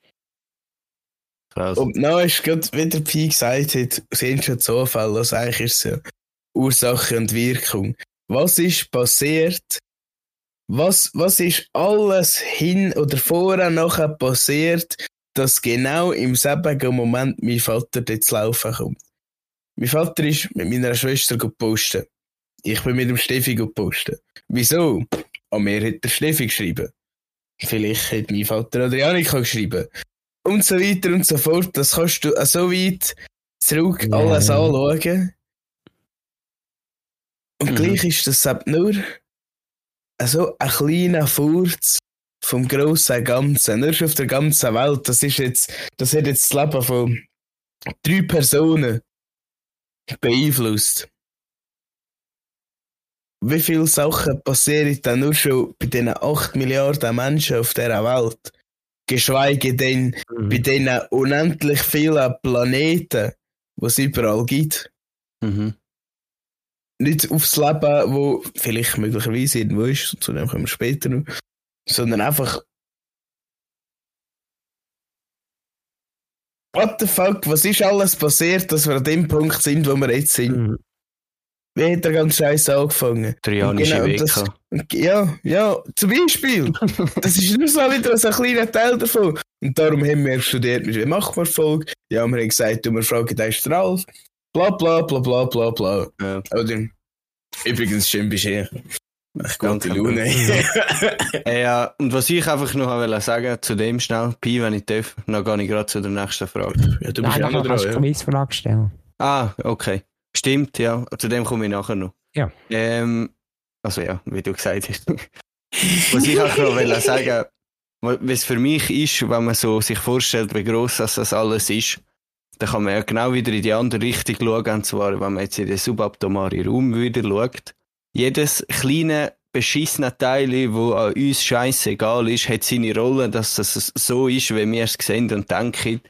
Krass. Und dann ist gerade, wie der Pi gesagt hat, sind schon Zufall, also eigentlich ist es ja Ursache und Wirkung. Was ist passiert? Was, was ist alles hin oder vorher nachher passiert, dass genau im selben Moment mein Vater dort zu laufen kommt? Mein Vater ist mit meiner Schwester gepostet. Ich bin mit dem Steffi gepostet. Wieso? An mir hat der Steffi geschrieben. Vielleicht hat mein Vater Adrianika geschrieben. Und so weiter und so fort. Das kannst du so weit zurück alles anschauen. Und Mhm. gleich ist das nur so ein kleiner Furz vom grossen Ganzen. Nur schon auf der ganzen Welt. Das ist jetzt, das hat jetzt das Leben von drei Personen beeinflusst. Wie viele Sachen passieren dann nur schon bei diesen 8 Milliarden Menschen auf dieser Welt? Geschweige denn bei Mhm. diesen unendlich vielen Planeten, die es überall gibt. Mhm. Nicht aufs Leben, wo vielleicht möglicherweise irgendwo ist, zu dem kommen wir später noch, sondern einfach. What the fuck, was ist alles passiert, dass wir an dem Punkt sind, wo wir jetzt sind? Mhm. Wie hat der ganze Scheiß angefangen? Trojanische Genau, das- Ja, ja, zum Beispiel. das ist nur so wieder so ein kleiner Teil davon. Und darum haben wir studiert, wie macht man Folge? Ja, wir haben gesagt, du, wir fragen den Ralf. Bla bla bla bla bla bla. Ja. Oder, übrigens, schön bist du hier. Echt gute. Laune. Äh, ja, und was ich einfach noch wollte sagen zu dem schnell, Pi, wenn ich darf, dann gehe ich gerade zu der nächsten Frage. ja, du bist Nein, ja noch dran, eine ja. Quizfrage stellen. Ah, okay. Stimmt, ja. Zu dem komme ich nachher noch. Ja. Ähm, also ja, wie du gesagt hast. Was ich auch noch wollte sagen, was für mich ist, wenn man so sich vorstellt, wie gross das alles ist, dann kann man ja genau wieder in die andere Richtung schauen, und zwar, wenn man jetzt in den subatomaren Raum wieder schaut. Jedes kleine beschissene Teil, wo an uns scheißegal ist, hat seine Rolle, dass das so ist, wie wir es sehen und denken.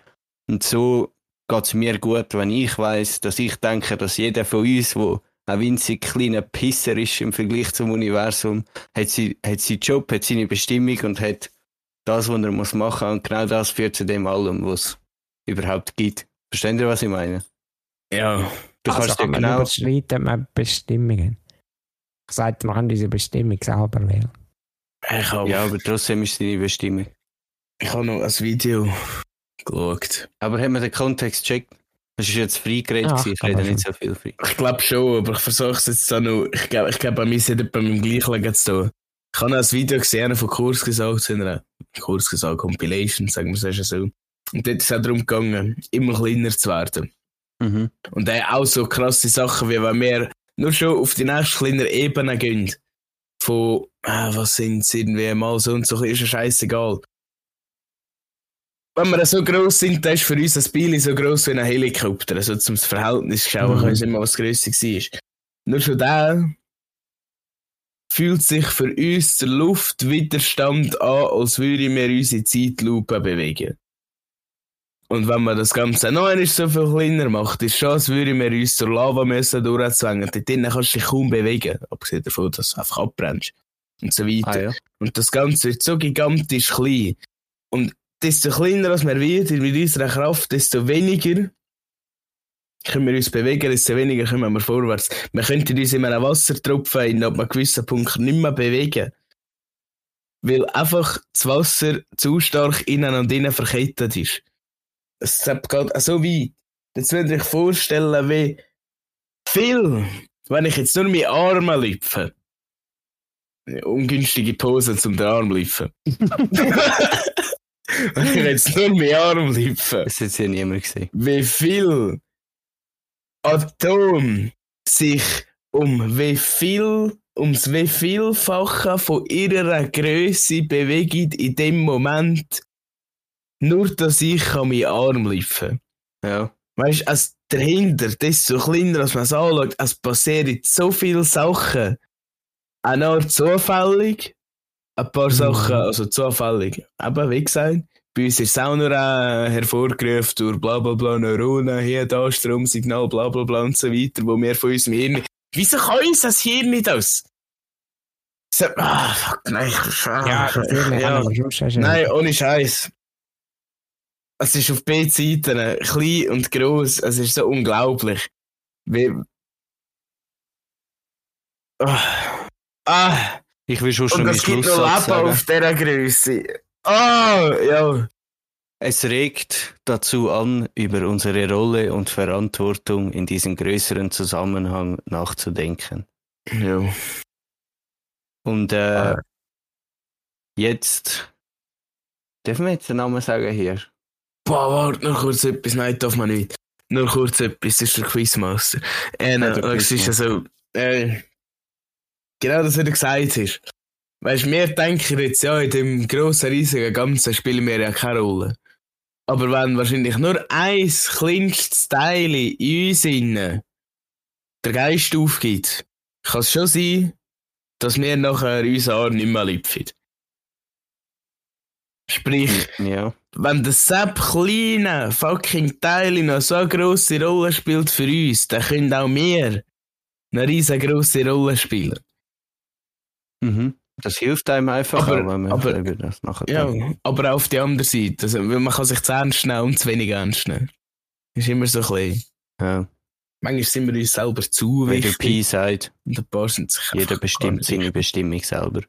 Und so geht es mir gut, wenn ich weiß, dass ich denke, dass jeder von uns, der ein winzig kleiner Pisser ist im Vergleich zum Universum, hat sie, hat seinen Job, hat seine Bestimmung und hat das, was er muss machen und genau das führt zu dem allem, was es überhaupt gibt. Versteht ihr, was ich meine? Ja. Du also kannst ja man genau, überschreiten mit Bestimmungen. Ich sagte, man kann diese Bestimmung selber wählen. Ich habe ja, aber trotzdem ist es deine Bestimmung. ich hab noch ein Video geschaut. Aber haben wir den Kontext gecheckt? Es ist jetzt frei geredet, gewesen, ich rede man nicht so viel frei. Ich glaube schon, aber ich versuche es jetzt auch noch. Ich glaube, ich glaub, bei mir sind bei meinem gleichen zu tun. Ich habe noch ein Video gesehen von Kurs gesagt, zu einer Kurs gesagt, Compilation, sagen wir es so. Und dort ist es auch darum gegangen, immer kleiner zu werden. Mhm. Und dann auch so krasse Sachen, wie wenn wir nur schon auf die nächste kleine Ebene gehen. Von, ah, was sind es irgendwie mal so und so, ist ja scheißegal. Wenn wir so gross sind, dann ist für uns ein Biel so gross wie ein Helikopter. Also zum Verhältnis schauen Mhm. können, immer was grösser war. Nur schon der fühlt sich für uns der Luftwiderstand an, als würden wir unsere Zeitlupe bewegen. Und wenn man das Ganze noch einmal so viel kleiner macht, ist schon, als würden wir uns zur Lava müssen durchzwängen. Dort drinnen kannst du dich kaum bewegen. Abgesehen davon, dass du einfach abbrennst. Und so weiter. Ah, ja. Und das Ganze wird so gigantisch klein. Und desto kleiner als wir werden mit unserer Kraft, desto weniger können wir uns bewegen, desto weniger kommen wir vorwärts. Wir könnten uns in einem Wassertropfen in einem gewissen Punkt nicht mehr bewegen. Weil einfach das Wasser zu stark innen und innen verkettet ist. Es geht so weit. Jetzt würde ich vorstellen, wie viel, wenn ich jetzt nur meine Arme lüpfe. Ungünstige Pose zum den Arm lüpfen. wenn ich jetzt nur meine Arme lüpfe Das hat ja niemand gesehen. wie viel Atom sich um wie viel ums wie vielfache von ihrer Größe bewegen in dem Moment, nur dass ich an meinen Arm lüpfen. Ja. Weißt du, als dahinter, desto kleiner als man es anschaut, es passieren so viele Sachen. Eine Art zufällig, ein paar Sachen, also zufällig. Aber wie gesagt, bei uns ist es auch nur äh, hervorgerufen durch bla bla bla Neuronen, hier, da, Stromsignal, bla bla bla und so weiter, wo wir von unserem Hirn. Wieso kann uns das Hirn nicht aus? Ah, fuck, nein, ich, ah, Ja, natürlich. ja. Nein, ohne Scheiß. Es ist auf beiden Seiten klein und gross. Es ist so unglaublich. Wie. Ah. ah. Ich will schon schon meinen es gibt noch Schlusssatz Leben sagen. auf dieser Größe. Ah, ja. Es regt dazu an, über unsere Rolle und Verantwortung in diesem größeren Zusammenhang nachzudenken. Ja. Und äh, Ah. jetzt dürfen wir jetzt den Namen sagen hier. Boah, warte, noch kurz etwas. Nein, darf man nicht. Nur kurz etwas, das ist der Quizmaster. Äh, nein, der es ist ja so. Äh, genau das, was du gesagt hast. Weißt du, wir denken jetzt, ja, in dem grossen, riesigen Ganzen spielen wir ja keine Rolle. Aber wenn wahrscheinlich nur ein kleinstes Teil in uns innen der Geist aufgibt, kann es schon sein, dass wir nachher unseren Arm nicht mehr lüpfen. Sprich, Ja. wenn das Sepp kleine fucking Teil noch so eine grosse Rolle spielt für uns, dann können auch wir eine riesengroße Rolle spielen. Mhm. Das hilft einem einfach, Aber- auch, wenn man aber- über das nachher Ja, denkt. aber auch auf die andere Seite. Also, weil man kann sich zu ernst nehmen und zu wenig ernst nehmen. Ist immer so klein. Ja. Manchmal sind wir uns selber zu Wie der wichtig. Pi sagt, Und ein paar sind sich jeder bestimmt seine. Bestimmung selber.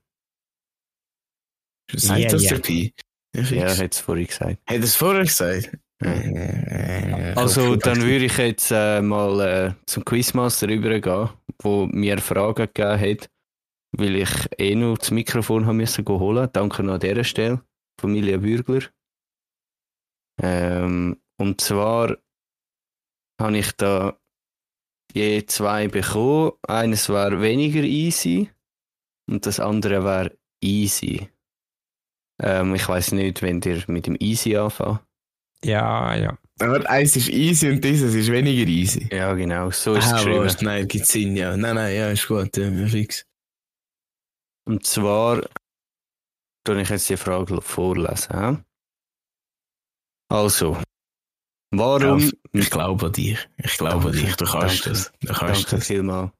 Sagt Ja, das ja. der Pi? Ja, er hat es vorhin gesagt. Hat es vorher gesagt? Also, dann würde ich jetzt äh, mal äh, zum Quizmaster übergehen, wo mir Fragen gegeben hat, weil ich eh nur das Mikrofon haben müssen holen. Danke noch an dieser Stelle, Familie Bürgler. Ähm, und zwar habe ich da je zwei bekommen. Eines war weniger easy und das andere war easy. Ähm, ich weiß nicht, wenn ihr mit dem easy anfangen. Ja, ja. Aber eins ist easy und dieses ist weniger easy. Ja, genau, so ist es Ah, geschrieben. warte, nein, gibt Sinn, ja. Nein, nein, ja, ist gut, ja, fix. Und zwar tue ich jetzt die Frage vorlesen. hä? Also, warum. Ich glaube an dich. Ich glaube an dich. Du kannst Danke. das. Du kannst Danke das. vielmals.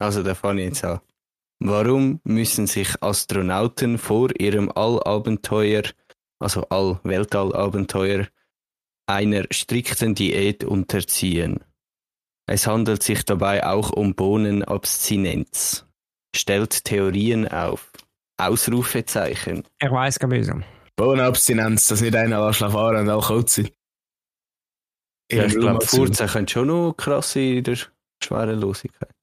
Also, da fange ich jetzt an. Warum müssen sich Astronauten vor ihrem Allabenteuer, also All-Weltallabenteuer, einer strikten Diät unterziehen? Es handelt sich dabei auch um Bohnenabstinenz. Stellt Theorien auf. Ausrufezeichen. Ich weiß gar nicht. Bohnenabstinenz, dass nicht einer lässt fahren und alle kurz sind. Ja, ich glaube, Furzen können schon noch krass sein in der Schwerelosigkeit.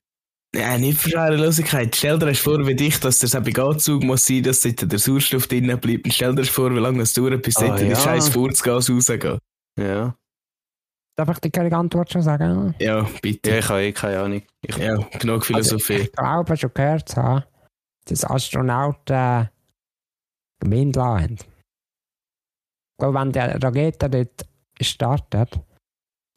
Ja, nicht für Schwerelosigkeit. Stell dir vor, wie dicht, dass der Anzug muss sein, dass dort der Sauerstoff drinnen bleibt. Und stell dir vor, wie lange es dauert, bis Ah, dort die ja. scheiß Furzgas rausgeht. Ja. Darf ich dir keine Antwort schon sagen? Ja, ja, bitte. ich habe eh keine Ahnung. Ich, Ja, genug Philosophie. Also, ich glaube schon gehört zu haben, dass Astronauten Gewinn haben. Ich glaube, wenn der Rakete dort startet,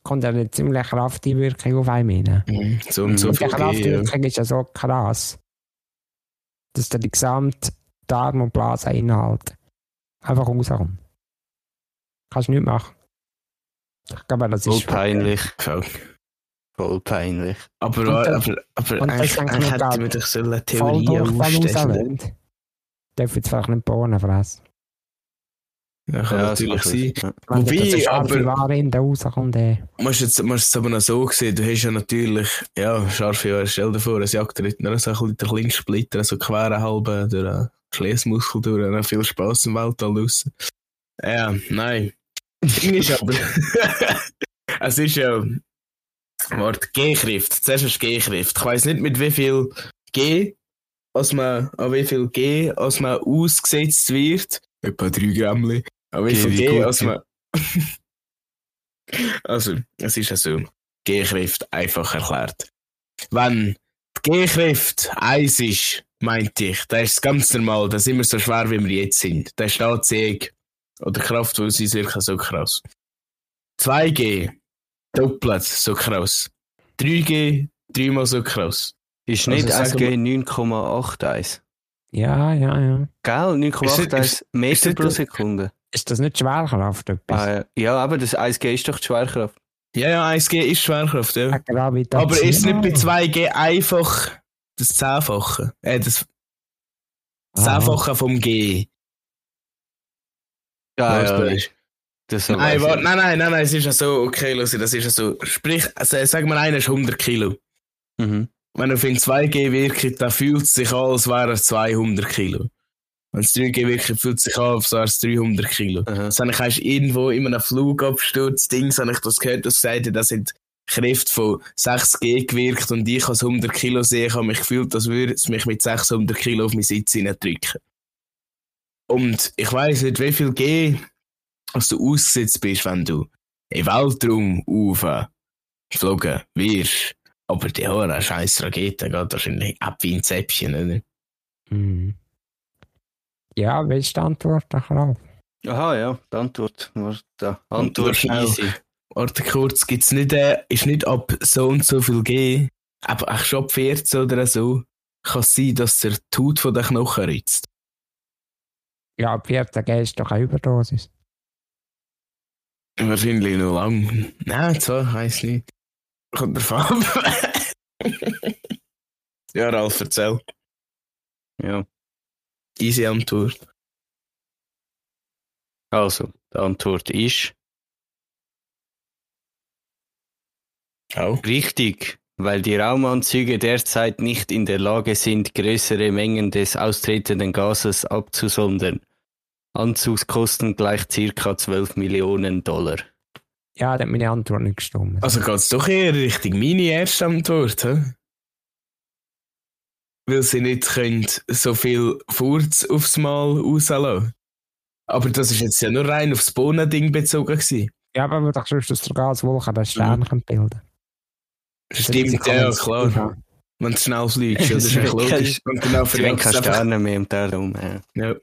kommt ja eine ziemlich kraftige Wirkung auf einen rein. Mhm. So und so Und die ja. Kraftwirkung ist ja so krass, dass der die gesamte Darm- und Blaseninhalt einfach rauskommt. Kannst du nicht machen. Ich glaube, das voll ist peinlich. Voll. Voll peinlich. Aber, Und aber, aber, und eigentlich, denke ich eigentlich gerade, wir doch so eine Theorie aufstellen. Darf jetzt vielleicht nicht Bohnen fressen. Ja, kann Ja, natürlich sein. Ja. Wenn Wobei, aber- Ware in der rauskommt, äh, Musst jetzt, musst es aber noch so sehen, du hast ja natürlich, ja, scharfe Jahre, stell dir vor, jagt dir noch so ein bisschen der kleine Splitter, so quer halbe durch den Schließmuskel durch, dann viel Spass im Weltall raus. Ja, nein. Das Ding ist aber, es ist ja, warte, G-Schrift, zuerst ist G-Schrift. Ich weiss nicht mit wie viel G, als man, an wie viel G, als man ausgesetzt wird. Etwa 3 Gramm. Gut, als ja. man, also, es ist ja so. G-Schrift einfach erklärt. Wenn die G-Schrift 1 ist, meinte ich, dann ist es ganz normal, dann sind wir so schwer, wie wir jetzt sind. Dann ist die Anziehung oder Kraft von uns wirklich so krass. 2G, doppelt so krass. 3G, dreimal so krass. Ist Also nicht sagen SG 9,81. ja, ja, ja. Gell? Ist 9,81 das- Meter ist pro Sekunde. Ist das nicht Schwerkraft? Etwas? Ah, ja. ja, aber das 1G ist doch die Schwerkraft. Ja, ja, 1G ist Schwerkraft, ja. Gravitation. Aber ist nicht bei 2G einfach das Zehnfache? Äh, das Ah. Zehnfache vom G. Ja, ja. ist- Das so Nein, warte, nein, nein, nein, nein, es ist ja so, okay, Lucy, das ist ja so. Sprich, also, sagen wir, einer ist 100 Kilo. Mhm. Wenn er auf ihn 2G wirkt, dann fühlt es sich an, als wäre er 200 Kilo. Wenn es 3G wirkt, fühlt es sich an, als wäre es 300 Kilo. Aha. Das habe ich irgendwo in einem Flugabsturz, Dings, habe ich das gehört, das gesagt hat, das sind Kräfte von 6G gewirkt und ich als 100 Kilo sehe, ich habe mich gefühlt, als würde es mich mit 600 Kilo auf meinen Sitz drücken. Und ich weiß nicht, wie viel G als du ausgesetzt bist, wenn du im Weltraum rauf geflogen wirst. Aber die hohen scheiß Rakete geht wahrscheinlich ab wie ein Zäpfchen, oder? Mhm. Ja, wie ist die Antwort darauf? Aha, ja, die Antwort. Warte, da. Antwort schnell. easy. Warte kurz, gibt's nicht, äh, ist nicht ab so und so viel G, aber ach, schon ab 14 oder so, kann es sein, dass der die Haut von den Knochen ritzt. Ja, ab 14 G ist doch eine Überdosis. Wahrscheinlich noch lang. Nein, zwar, weiss nicht. Kommt drauf an. ja, Ralf, erzähl. Ja. Easy Antwort. Also, die Antwort ist Auch. richtig, weil die Raumanzüge derzeit nicht in der Lage sind, größere Mengen des austretenden Gases abzusondern. Anzugskosten gleich circa 12 Millionen Dollar. Ja, da hat meine Antwort nicht gestimmt. Also geht's doch eher Richtung meine erste Antwort, hä? Weil sie nicht können so viel Furz aufs Mal rauslassen. Aber das ist jetzt ja nur rein aufs Bohnending bezogen gewesen. Ja, aber wir dachten, dass der Gaswolke den Stern mhm. bilden Stimmt, ja, klar. Wenn du schnell fliegst, ja, das ist echt logisch. Und genau wollen keine Sterne mehr im Darum. Ja. Ja.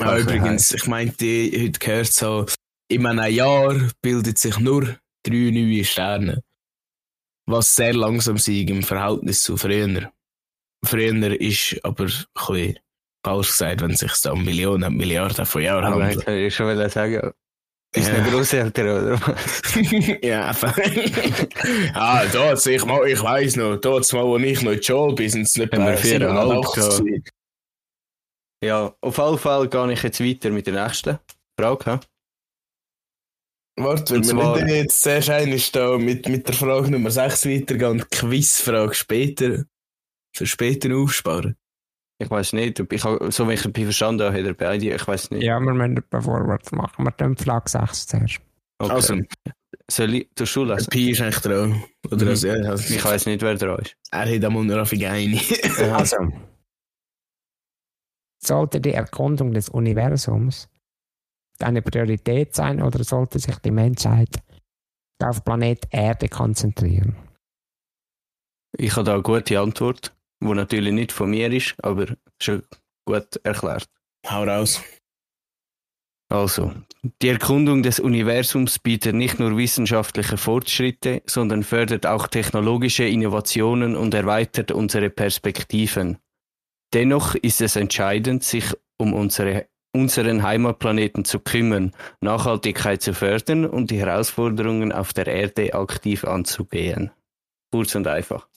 Ach, Ah, übrigens, ich meinte, heute gehört so, in einem Jahr bildet sich nur drei neue Sterne. Was sehr langsam ist im Verhältnis zu früher. Früher ist aber ein falsch gesagt, wenn es sich da um Millionen, Milliarden von Jahren Aber handelt. ich kann schon wollen sagen, Unsere Ja. Großeltern, oder was? ja, einfach. ah, dort, ich, mal, ich weiss noch, dort mal, wo ich noch in die Schule bin, sind es nicht 87 gehabt. gewesen. Ja, auf jeden Fall gehe ich jetzt weiter mit der nächsten Frage. Warte, Und wenn wir nicht jetzt zuerst einmal da mit, mit der Frage Nummer 6 weitergehen und Quizfrage später, für später aufsparen. Ich weiß nicht, ob ich, so wie ich verstanden habe, hat er beide, ich weiß nicht. Ja, wir müssen vorwärts machen. Wir tun die Frage 6 zuerst. Okay. Also, Soll ich durch Schule lesen? Pi ist eigentlich dran. Oder Mhm. also, ja, also, Ich weiß nicht, wer dran ist. er hat nur auf eine. Also, sollte die Erkundung des Universums eine Priorität sein oder sollte sich die Menschheit auf Planet Erde konzentrieren? Ich habe da eine gute Antwort, die natürlich nicht von mir ist, aber schon gut erklärt. Hau raus. Also, die Erkundung des Universums bietet nicht nur wissenschaftliche Fortschritte, sondern fördert auch technologische Innovationen und erweitert unsere Perspektiven. Dennoch ist es entscheidend, sich um unsere, unseren Heimatplaneten zu kümmern, Nachhaltigkeit zu fördern und die Herausforderungen auf der Erde aktiv anzugehen. Kurz und einfach.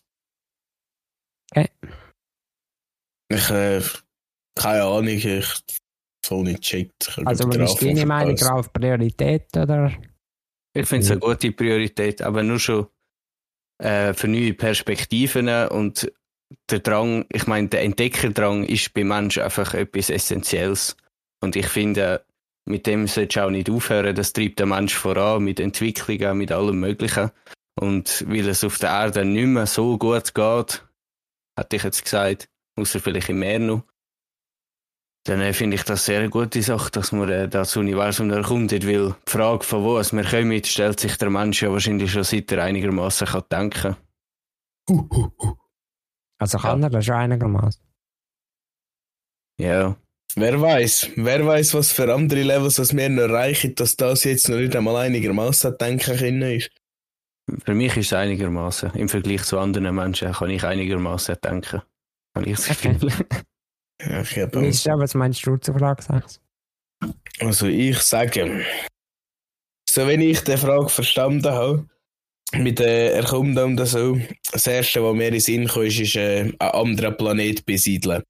Ich, äh, keine Ahnung, ich voll nicht checkt. Also, was ist deine Meinung auf Priorität oder? Ich finde es eine gute Priorität, aber nur schon äh, für neue Perspektiven und der Drang, ich meine, der Entdeckerdrang ist beim Menschen einfach etwas Essentielles. Und ich finde, mit dem solltest du auch nicht aufhören. Das treibt der Mensch voran mit Entwicklungen, mit allem Möglichen. Und weil es auf der Erde nicht mehr so gut geht, hätte ich jetzt gesagt, außer vielleicht im Meer noch, dann äh, finde ich das sehr eine gute Sache, dass man äh, das Universum erkundet, weil die Frage, von wo es wir kommen, stellt sich der Mensch ja wahrscheinlich schon seit er einigermaßen kann denken Hu, hu, hu. Also kann er das schon einigermaßen. Ja, Wer weiß, wer weiß, was für andere Levels als wir noch erreichen, dass das jetzt noch nicht einmal einigermaßen denken können ist. Für mich ist es einigermaßen. Im Vergleich zu anderen Menschen kann ich einigermaßen denken. Habe ich das Gefühl. Ja, ich hab Wie ist das, was meinst du zur Frage 6? Also ich sage, so wenn ich die Frage verstanden habe, mit der Erkundung und so, das erste, was mir in den Sinn kommt, ist, ist äh, einen anderen Planet besiedeln.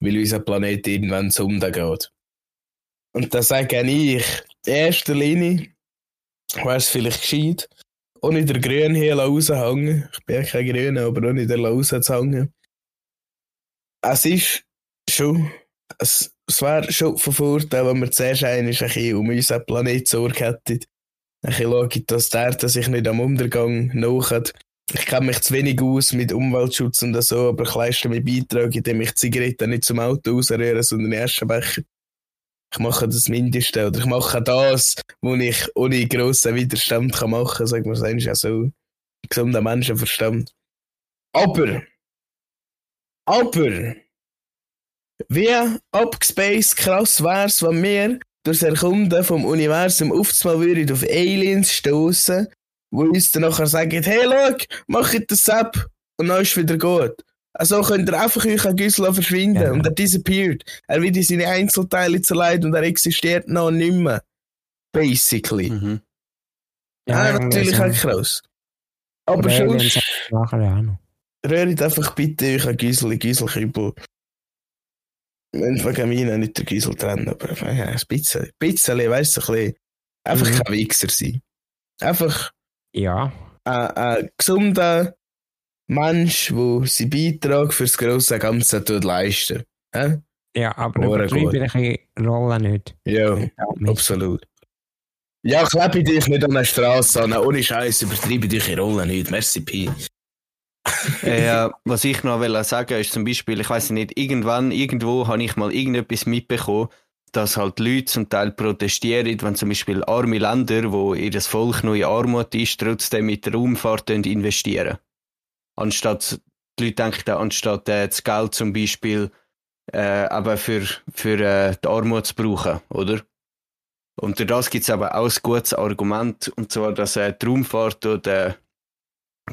Weil unser Planet irgendwann zu Ende geht. Und da sage ich, in erster Linie wäre es vielleicht gescheit, ohne der Grün hier raushängen. Ich bin ja kein Grüner, aber ohne der rauszuhängen. Es ist schon, es, es wäre schon von Vorteil, wenn wir zuerst einmal ein bisschen um unseren Planet Sorge hätten. Ein bisschen schauen, dass der Erde sich nicht am Untergang nachhat. Ich kenne mich zu wenig aus mit Umweltschutz und so, aber ich leiste meinen Beitrag, indem ich Zigaretten nicht zum Auto rausrühre, sondern in den Aschenbecher. Ich mache das Mindeste oder ich mache das, was ich ohne grossen Widerstand kann machen kann, sagen wir es eigentlich so. Gesunder Menschenverstand. Aber, aber, wie abgespaced krass wär's, wenn wir durchs Erkunden vom Universum oftmals würden auf Aliens stoßen, wo uns dann nachher sagen, hey, schau, mach das ab und dann ist wieder gut. Also könnt ihr einfach euch an Güssel verschwinden Ja. und er disappeared. Er wird in seine Einzelteile zerlegt und er existiert noch nicht mehr. Basically. mhm. Ja, irgendwie natürlich so. auch krass. Aber Aliens sonst nachher ja noch. rührt einfach bitte euch an Güssel, Güsselkübel. Wenn wegen mir nicht der Güssel trennen, aber ja, ein bisschen, ein bisschen, weißt du, ein bisschen. Einfach Mhm. kein Wichser sein. Einfach Ja, ein, ein gesunder Mensch, der seinen Beitrag fürs grosse Ganze tut leisten. Hä? ja, aber Hure übertreibe die Rolle nicht. Ja, Ja, absolut. Ja, klebe dich nicht an der Straße an. Ohne Scheiß, übertreibe dich in Rolle nicht. Merci, Pi. äh, was ich noch will sagen ist zum Beispiel, ich weiß nicht, irgendwann, irgendwo habe ich mal irgendetwas mitbekommen, dass halt Leute zum Teil protestieren, wenn zum Beispiel arme Länder, wo ihr das Volk noch in Armut ist, trotzdem mit der Raumfahrt investieren. Anstatt, die Leute denken, anstatt äh, das Geld zum Beispiel äh, aber für, für äh, die Armut zu brauchen, oder? Und durch das gibt es aber auch ein gutes Argument, und zwar, dass äh, die Raumfahrt und äh,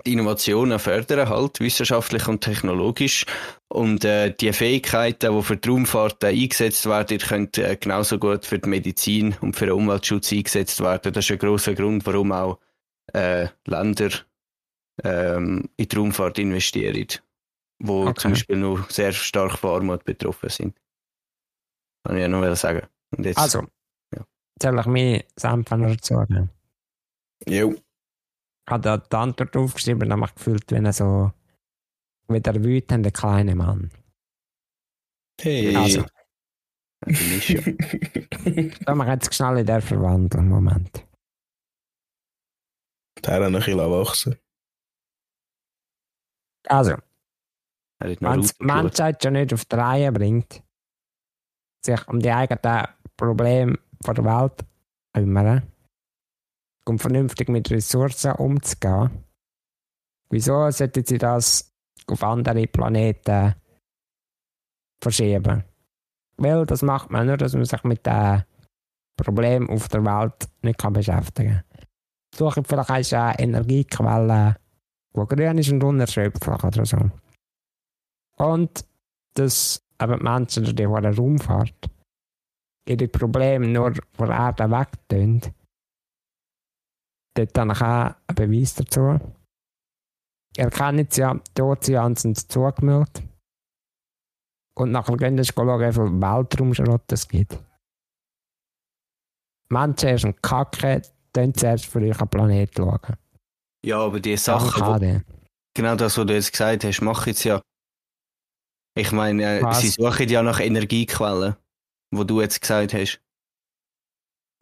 die Innovationen fördern, halt, wissenschaftlich und technologisch. Und äh, die Fähigkeiten, die für die Raumfahrt äh, eingesetzt werden, können äh, genauso gut für die Medizin und für den Umweltschutz eingesetzt werden. Das ist ein großer Grund, warum auch äh, Länder ähm, in die Raumfahrt investieren, wo Okay. zum Beispiel noch sehr stark von Armut betroffen sind. Kann ich ja noch sagen. Und jetzt, Also, Ja. soll ich mir Senf noch dazu geben? Jo. Ich habe da die Antwort aufgeschrieben und habe mich gefühlt, wenn er so wie der wütende kleine Mann. Hey. Also, da wir jetzt schnell in der verwandeln. Moment. Der hat noch ein bisschen wachsen. Also, wenn es die Menschheit schon nicht auf die Reihe bringt, sich um die eigenen Probleme der Welt kümmern und vernünftig mit Ressourcen umzugehen, wieso sollten sie das auf andere Planeten verschieben? Weil das macht man nur, dass man sich mit den Problemen auf der Welt nicht kann beschäftigen kann. Suche vielleicht eine Energiequelle, die grün ist und unerschöpflich oder so. Und dass aber die Menschen die hohe Raumfahrt ihre Probleme nur von der Erde wegtun, dort habe ich auch einen Beweis dazu. Ihr kennt es ja, die Ozeane sind zugemüllt. Und nachher gehen wir schauen, wie viel Weltraumschrott es gibt. Menschen ein Kacke, dann zuerst für euren Planet schauen. Ja, aber die Sachen, wo, genau das, was du jetzt gesagt hast, machen jetzt ja. Ich meine, äh, sie suchen ja nach Energiequellen, wo du jetzt gesagt hast.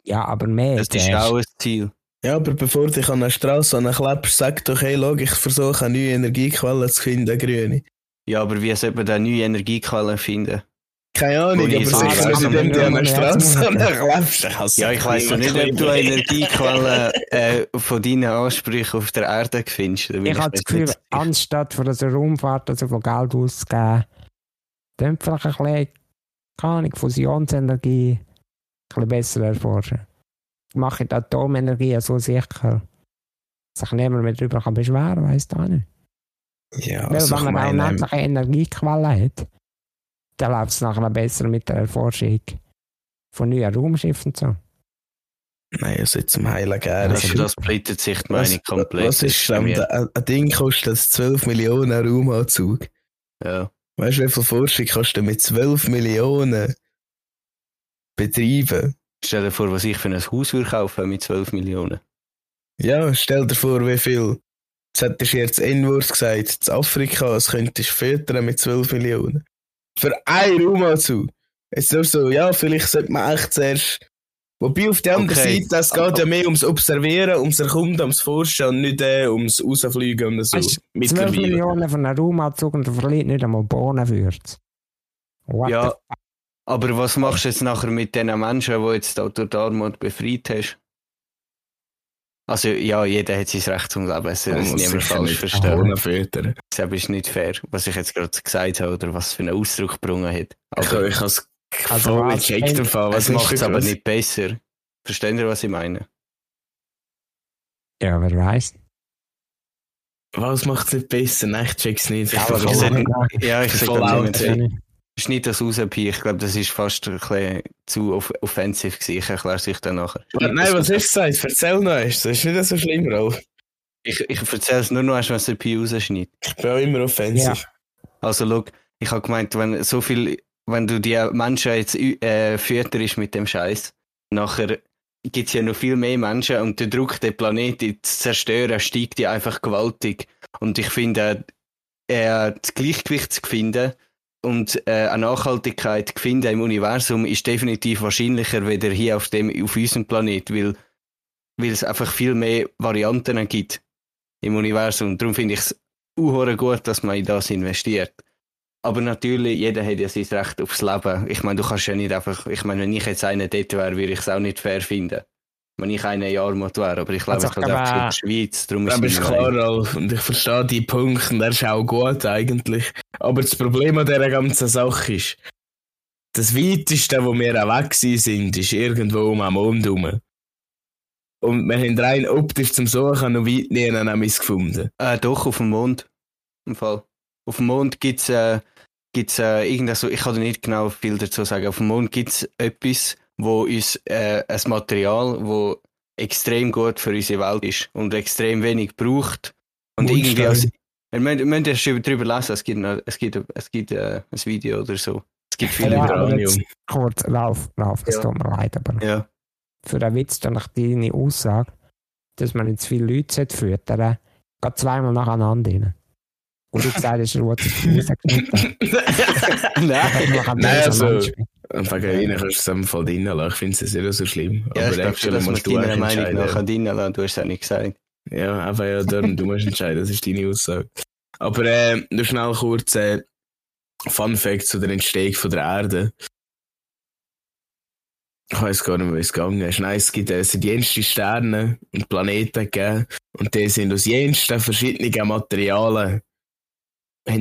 Ja, aber mehr Das ist auch ein Ziel. Ja, aber bevor du dich an einer Straße an einen klebst, sag doch, hey, schau, ich versuche eine neue Energiequelle zu finden, grüne. Ja, aber wie sollte man da neue Energiequellen finden? Keine Ahnung, ich aber so sicher nicht, indem du an einer aber- Straße an einen klebst. Ich hasse Ja, ich weiß noch nicht, ob du. Energiequellen äh, von deinen Ansprüchen auf der Erde findest. Bin Ich habe mir das Gefühl, anstatt für so eine Raumfahrt so viel Geld auszugeben, dann vielleicht ein bisschen, keine Ahnung, Fusionsenergie ein bisschen besser erforschen. Mache die Atomenergie so sicher, dass sich niemand mehr darüber kann beschweren kann, weiss ich auch nicht. Ja, Weil also wenn ich man auch meine, unendliche Energiequellen hat, dann läuft es nachher besser mit der Erforschung von neuen Raumschiffen und so. nein, also jetzt zum Heilen gern. Also das splittet sich die Meinung komplett. was ist denn, ein, ein Ding kostet 12 Millionen Raumanzug. Ja. Weißt du, wie viel Forschung kannst du mit 12 Millionen betreiben? Stell dir vor, was ich für ein Haus würde kaufen mit 12 Millionen. Ja, stell dir vor, wie viel. Jetzt hättest du jetzt N-Wort gesagt, zu Afrika, das könntest du füttern mit 12 Millionen. Für einen Raumanzug. Jetzt nur so, ja, vielleicht sollte man echt zuerst. Wobei auf der anderen Okay. Seite, es geht ja mehr ums Observieren, ums Erkunden, ums Forschen und nicht äh, ums Rausfliegen und so. Weißt du, 12 Mittlerweile. Millionen von einem Raumanzug und du verliert nicht einmal Bohnen für What Ja, aber was machst du jetzt nachher mit den Menschen, die jetzt da durch die Armut befreit hast? Also ja, jeder hat sein Recht zum Leben, das muss niemand falsch nicht verstehen. Das ist nicht fair, was ich jetzt gerade gesagt habe oder was für einen Ausdruck gebrungen hat. Ich, Aber ich habe es Also voll was- gecheckt Fall. Was es macht ist es aber nicht besser. Versteht ihr, was ich meine? Ja, wer weiß. Was macht es nicht besser? Nein, ich check's nicht. Ich Ja, ich nicht. Ja, ich sage out, nicht, nicht das rauspie. Ich glaube, das ist fast ein bisschen zu off offensiv gewesen. Ich erkläre es euch dann nachher. Nein, was hast du gesagt? Erzähl noch erst. Das ist nicht so schlimm, Rolf. Ich, ich erzähle es nur noch, erst, wenn es der Pi rausschneidet. Ich bin auch immer offensiv. Also, schau, ich habe gemeint, wenn so viel, wenn du die Menschen jetzt äh, fütterst mit dem Scheiß, nachher gibt es ja noch viel mehr Menschen und der Druck, den Planeten zu zerstören, steigt ja einfach gewaltig. Und ich finde, äh, das Gleichgewicht zu finden und äh, eine Nachhaltigkeit finden im Universum ist definitiv wahrscheinlicher, weder hier auf dem, auf unserem Planet, weil, weil es einfach viel mehr Varianten gibt im Universum. Darum finde ich es unhöher gut, dass man in das investiert. Aber natürlich, jeder hat ja sein Recht aufs Leben. Ich meine, du kannst ja nicht einfach, ich meine, wenn ich jetzt einer dort wäre, würde ich es auch nicht fair finden. Wenn ich einen Jahr Armut wäre, aber ich lebe Also, ich einfach in der glaube, Schweiz, darum ist es klar. Ralf, und ich verstehe die Punkte, und er ist auch gut eigentlich. Aber das Problem an dieser ganzen Sache ist, das weiteste, wo wir auch weg sind, ist irgendwo um am Mond herum. Und wir haben rein optisch zum Suchen noch weit nie einen gefunden. Äh, doch, auf dem Mond. Im Fall. Auf dem Mond gibt es äh, gibt's, äh, irgendwas ich kann dir nicht genau viel dazu sagen. Auf dem Mond gibt es etwas, wo uns äh, ein Material, wo extrem gut für unsere Welt ist und extrem wenig braucht. Und irgendwie als, wir müssen, wir müssen erst darüber lesen, es gibt, noch, es gibt, es gibt äh, ein Video oder so. Es gibt viele Ja, aber jetzt kurz, Lauf, Lauf, es Ja. tut mir leid, aber Ja. für den Witz dann nach deine Aussage, dass man jetzt viele Leute füttern geht zweimal nacheinander rein. Und du gesagt hast, du rausgeschnitten. Nein. Nein, also- wegen ihnen kannst du es einfach drin lassen. Ich finde es nicht so schlimm. Ja, ich glaube schon, dass man deiner Meinung nach entscheiden. an deinen lassen. Du hast es auch nicht gesagt. Ja, einfach ja, darum, du musst entscheiden, das ist deine Aussage. Aber äh, nur schnell kurz äh, Fun Fact zu der Entstehung von der Erde. Ich weiß gar nicht, wie es gegangen ist. Nein, es gibt äh, es sind jenste Sterne und Planeten gegeben und die sind aus jensten verschiedenen Materialien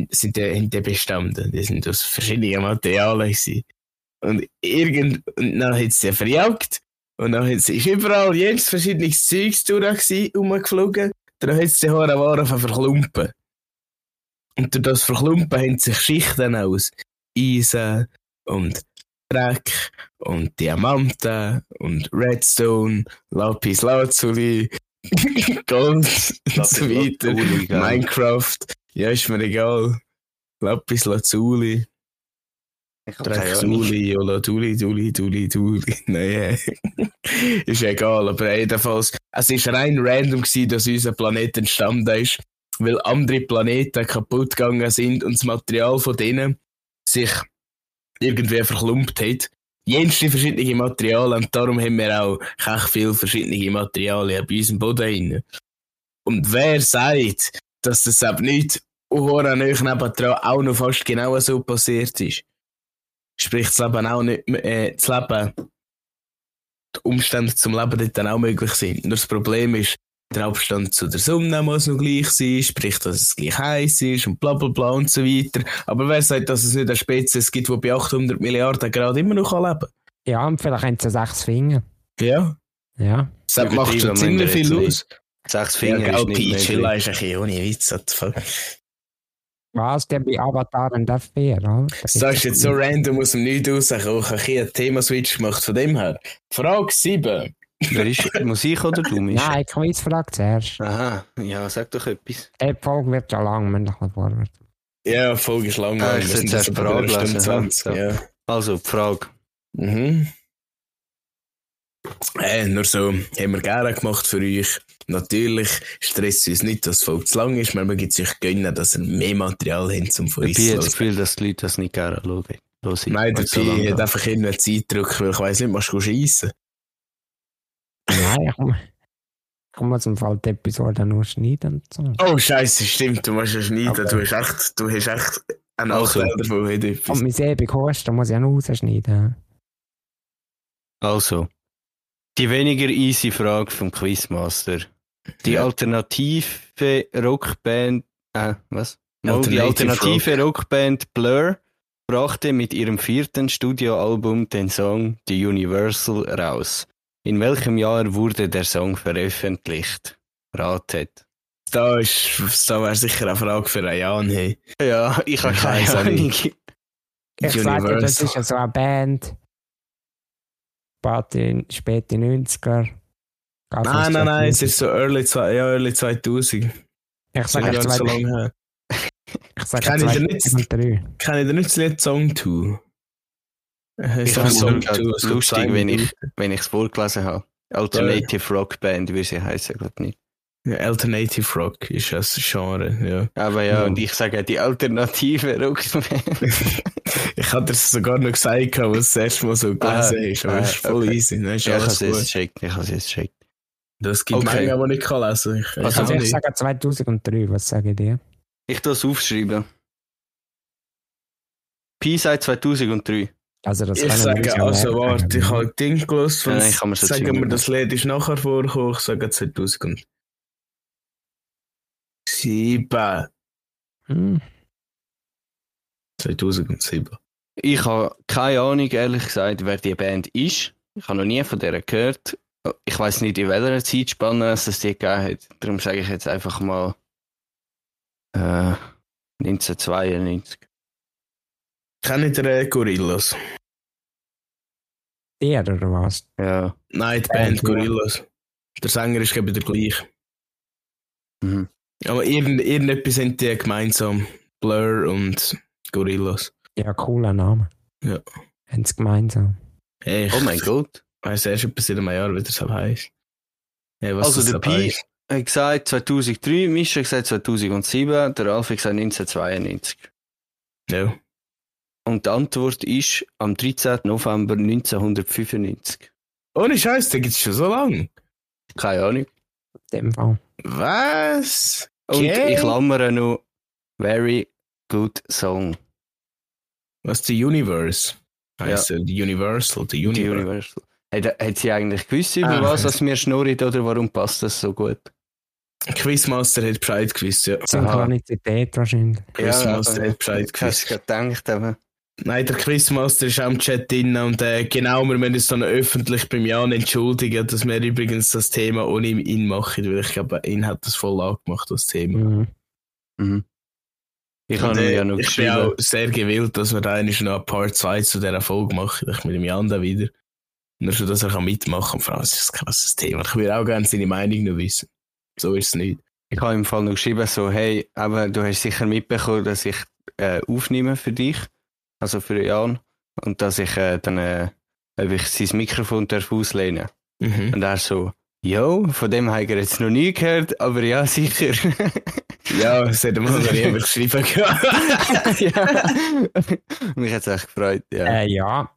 sind die, die bestanden. Die sind aus verschiedenen Materialien gewesen. Und irgend, und dann hat sie verjagt und dann ist überall jedes verschiedenes Zeugs rumgeflogen. Dann hat sie die Haare Waren verklumpen. Und durch das Verklumpen haben sich Schichten aus Eisen und Dreck und Diamanten und Redstone, Lapis Lazuli, Gold und so weiter? Minecraft. Ja, ist mir egal. Lapis Lazuli, Ich habe keine Ahnung. Drecksuli, Jola, Duli, Duli, Duli, Duli. Nein, ist egal, aber jedenfalls, es ist rein random gewesen, dass unser Planet entstanden ist, weil andere Planeten kaputt gegangen sind und das Material von denen sich irgendwie verklumpt hat. Jenste verschiedene Materialien und darum haben wir auch echt viele verschiedene Materialien bei unserem Boden drin. Und wer sagt, dass das eben nicht Uhura euch nebendran auch noch fast genau so passiert ist? Sprich, das Leben auch nicht, äh, das Leben, die Umstände zum Leben dort dann auch möglich sind. Nur das Problem ist, der Abstand zu der Sonne muss noch gleich sein, sprich, dass es gleich heiß ist und bla bla bla und so weiter. Aber wer sagt, dass es nicht eine Spezies gibt, die bei 800 Milliarden Grad immer noch leben kann? Ja, und vielleicht haben sie sechs Finger. Ja. Ja. Das macht schon ziemlich viel aus. Sechs Ja, Finger gell, ist nicht Peach, möglich. Ist ein bisschen ohne Witz. Was, der bei Avatar ein Dafür, oder? Das ist jetzt so random aus dem Nichts rausgekommen. Ich habe einen Thema-Switch gemacht von dem her. Frage 7. Wer ist Musik oder du? Misch? Nein, Quizfrage zuerst. Aha, ja, sag doch etwas. Die Folge wird schon lang, wenn ich mal vorwärts. Ja, die Folge ist lang. Ah, ich sollte jetzt erst bei einer Frage lesen, 20. ja. Ja. Also, die Frage. Mhm. Äh, nur so haben wir gerne gemacht für euch. Natürlich stresst uns nicht, dass es voll zu lang ist, aber man gibt sich gönnen, dass ihr mehr Material habt, zum von Ich uns habe das zu hören. Gefühl, dass die Leute das nicht gerne schauen. Hören, Nein, der so Pi hat einfach irgendwie Zeitdruck, weil ich weiss nicht, machst du schiessen? Nein, ich, mu- ich muss im Fall die Episode nur schneiden und so. Oh, Scheiße, stimmt, du musst ja schneiden. Okay. Du hast echt, du hast echt einen Also. Nachteil davon. Und mein Säbig Husten muss ich auch noch rausschneiden. Also, die weniger easy Frage vom Quizmaster. Die Ja. alternative Rockband, äh, was? No, die Alternative alternative Rockband Blur brachte mit ihrem vierten Studioalbum den Song The Universal raus. In welchem Jahr wurde der Song veröffentlicht? Ratet. Da, ist, da wäre sicher eine Frage für Ayan. Hey. Ja, ich habe keine Ahnung. nicht. Ich sage, das ist ja so eine Band. Spät in, späte 90er. Geht fast Nein, nein, nein, es 2000. ist so early, zwei- ja, early 2000. Ich sage nicht so 2000 lange her. ich sage Kann ich dir nicht- 2003. Kann ich dir nicht das Lied Song 2? Ich sag finde Song es 2, es gibt lustig, wenn ich, wenn ich es vorgelesen habe. Alternative Rockband, wie sie heißen, glaube nicht. Ja, Alternative Rock ist das Genre, ja. Aber ja, Ja. und ich sage die alternative Rockband. ich hatte es sogar noch gesagt, als du das erste Mal so gelesen Ah, hast, aber ah, es ist voll okay. easy. Ne? Ist ja, ich habe es jetzt gut. gecheckt, ich habe es jetzt gecheckt. Das gibt Okay. Menge, die ich kann lesen Ich, Also, Also ich nicht. sage 2003, was sage ich dir? Ich tue es aufschreiben. Pi seit 2003. Also das Ich sage, ja also warte, ich habe Ding gelöst, kann jetzt sagen wir, das Lied ist nachher vorgekommen, ich sage 2007. Hm. 2007. Ich habe keine Ahnung, ehrlich gesagt, wer die Band ist. Ich habe noch nie von der gehört. Ich weiß nicht, in welcher Zeitspanne es das die gegeben hat. Darum sage ich jetzt einfach mal äh, 1992. Kennt ihr äh, Gorillas? Der oder was? Ja. Nein, die Band. Gorillas. Der Sänger ist eben der gleiche. Mhm. Aber irgend, irgendetwas sind die gemeinsam. Blur und Gorillas. Ja, cooler Name. Ja. Haben sie gemeinsam. Hey, Oh mein Gott. weiss erst etwa seit einem Jahr, wie das heisst. Hey, was Also der Pi hat gesagt 2003, Mischa hat gesagt 2007, der Alf hat gesagt 1992. Ja. Und die Antwort ist am 13. November 1995. Ohne Scheiß, den gibt's schon so lange. Keine Ahnung. In dem Fall. Was? Und Okay. ich klammere noch Very Good Song. Was die Universe? Heißt ja. die Universal, die Die Universe. Universal. Hat, hat sie eigentlich gewusst, über Ah, was, was mir schnurrt oder warum passt das so gut? Quizmaster hat Bescheid gewusst, ja. Synchronizität wahrscheinlich. Quizmaster aber- hat Bescheid Ich hab's gewusst. gerade gedacht, aber Nein, der Quizmaster ist auch im Chat drin und äh, genau, wir müssen uns dann öffentlich beim Jan entschuldigen, dass wir übrigens das Thema ohne ihn machen, weil ich glaube, ihn hat das voll angemacht, das Thema. Mhm. mhm. Ich Und, habe ihm äh, ja noch ich bin geschrieben. auch sehr gewillt, dass wir da eigentlich noch ein Part 2 zu dieser Folge machen, ich mit dem Jan da wieder. Nur schon, dass er kann mitmachen kann. Vor allem ist das ein krasses Thema. Ich würde auch gerne seine Meinung noch wissen. So ist es nicht. Ich habe im Fall noch geschrieben, so, hey, aber du hast sicher mitbekommen, dass ich äh, aufnehme für dich, also für Jan, und dass ich äh, dann, äh, ob ich sein Mikrofon darf auslehnen Mhm. Und er so, jo, von dem habe ich jetzt noch nie gehört, aber ja, sicher. Ja, das hätte man noch nie geschrieben können. ja. Mich hat es echt gefreut, ja. Äh, ja.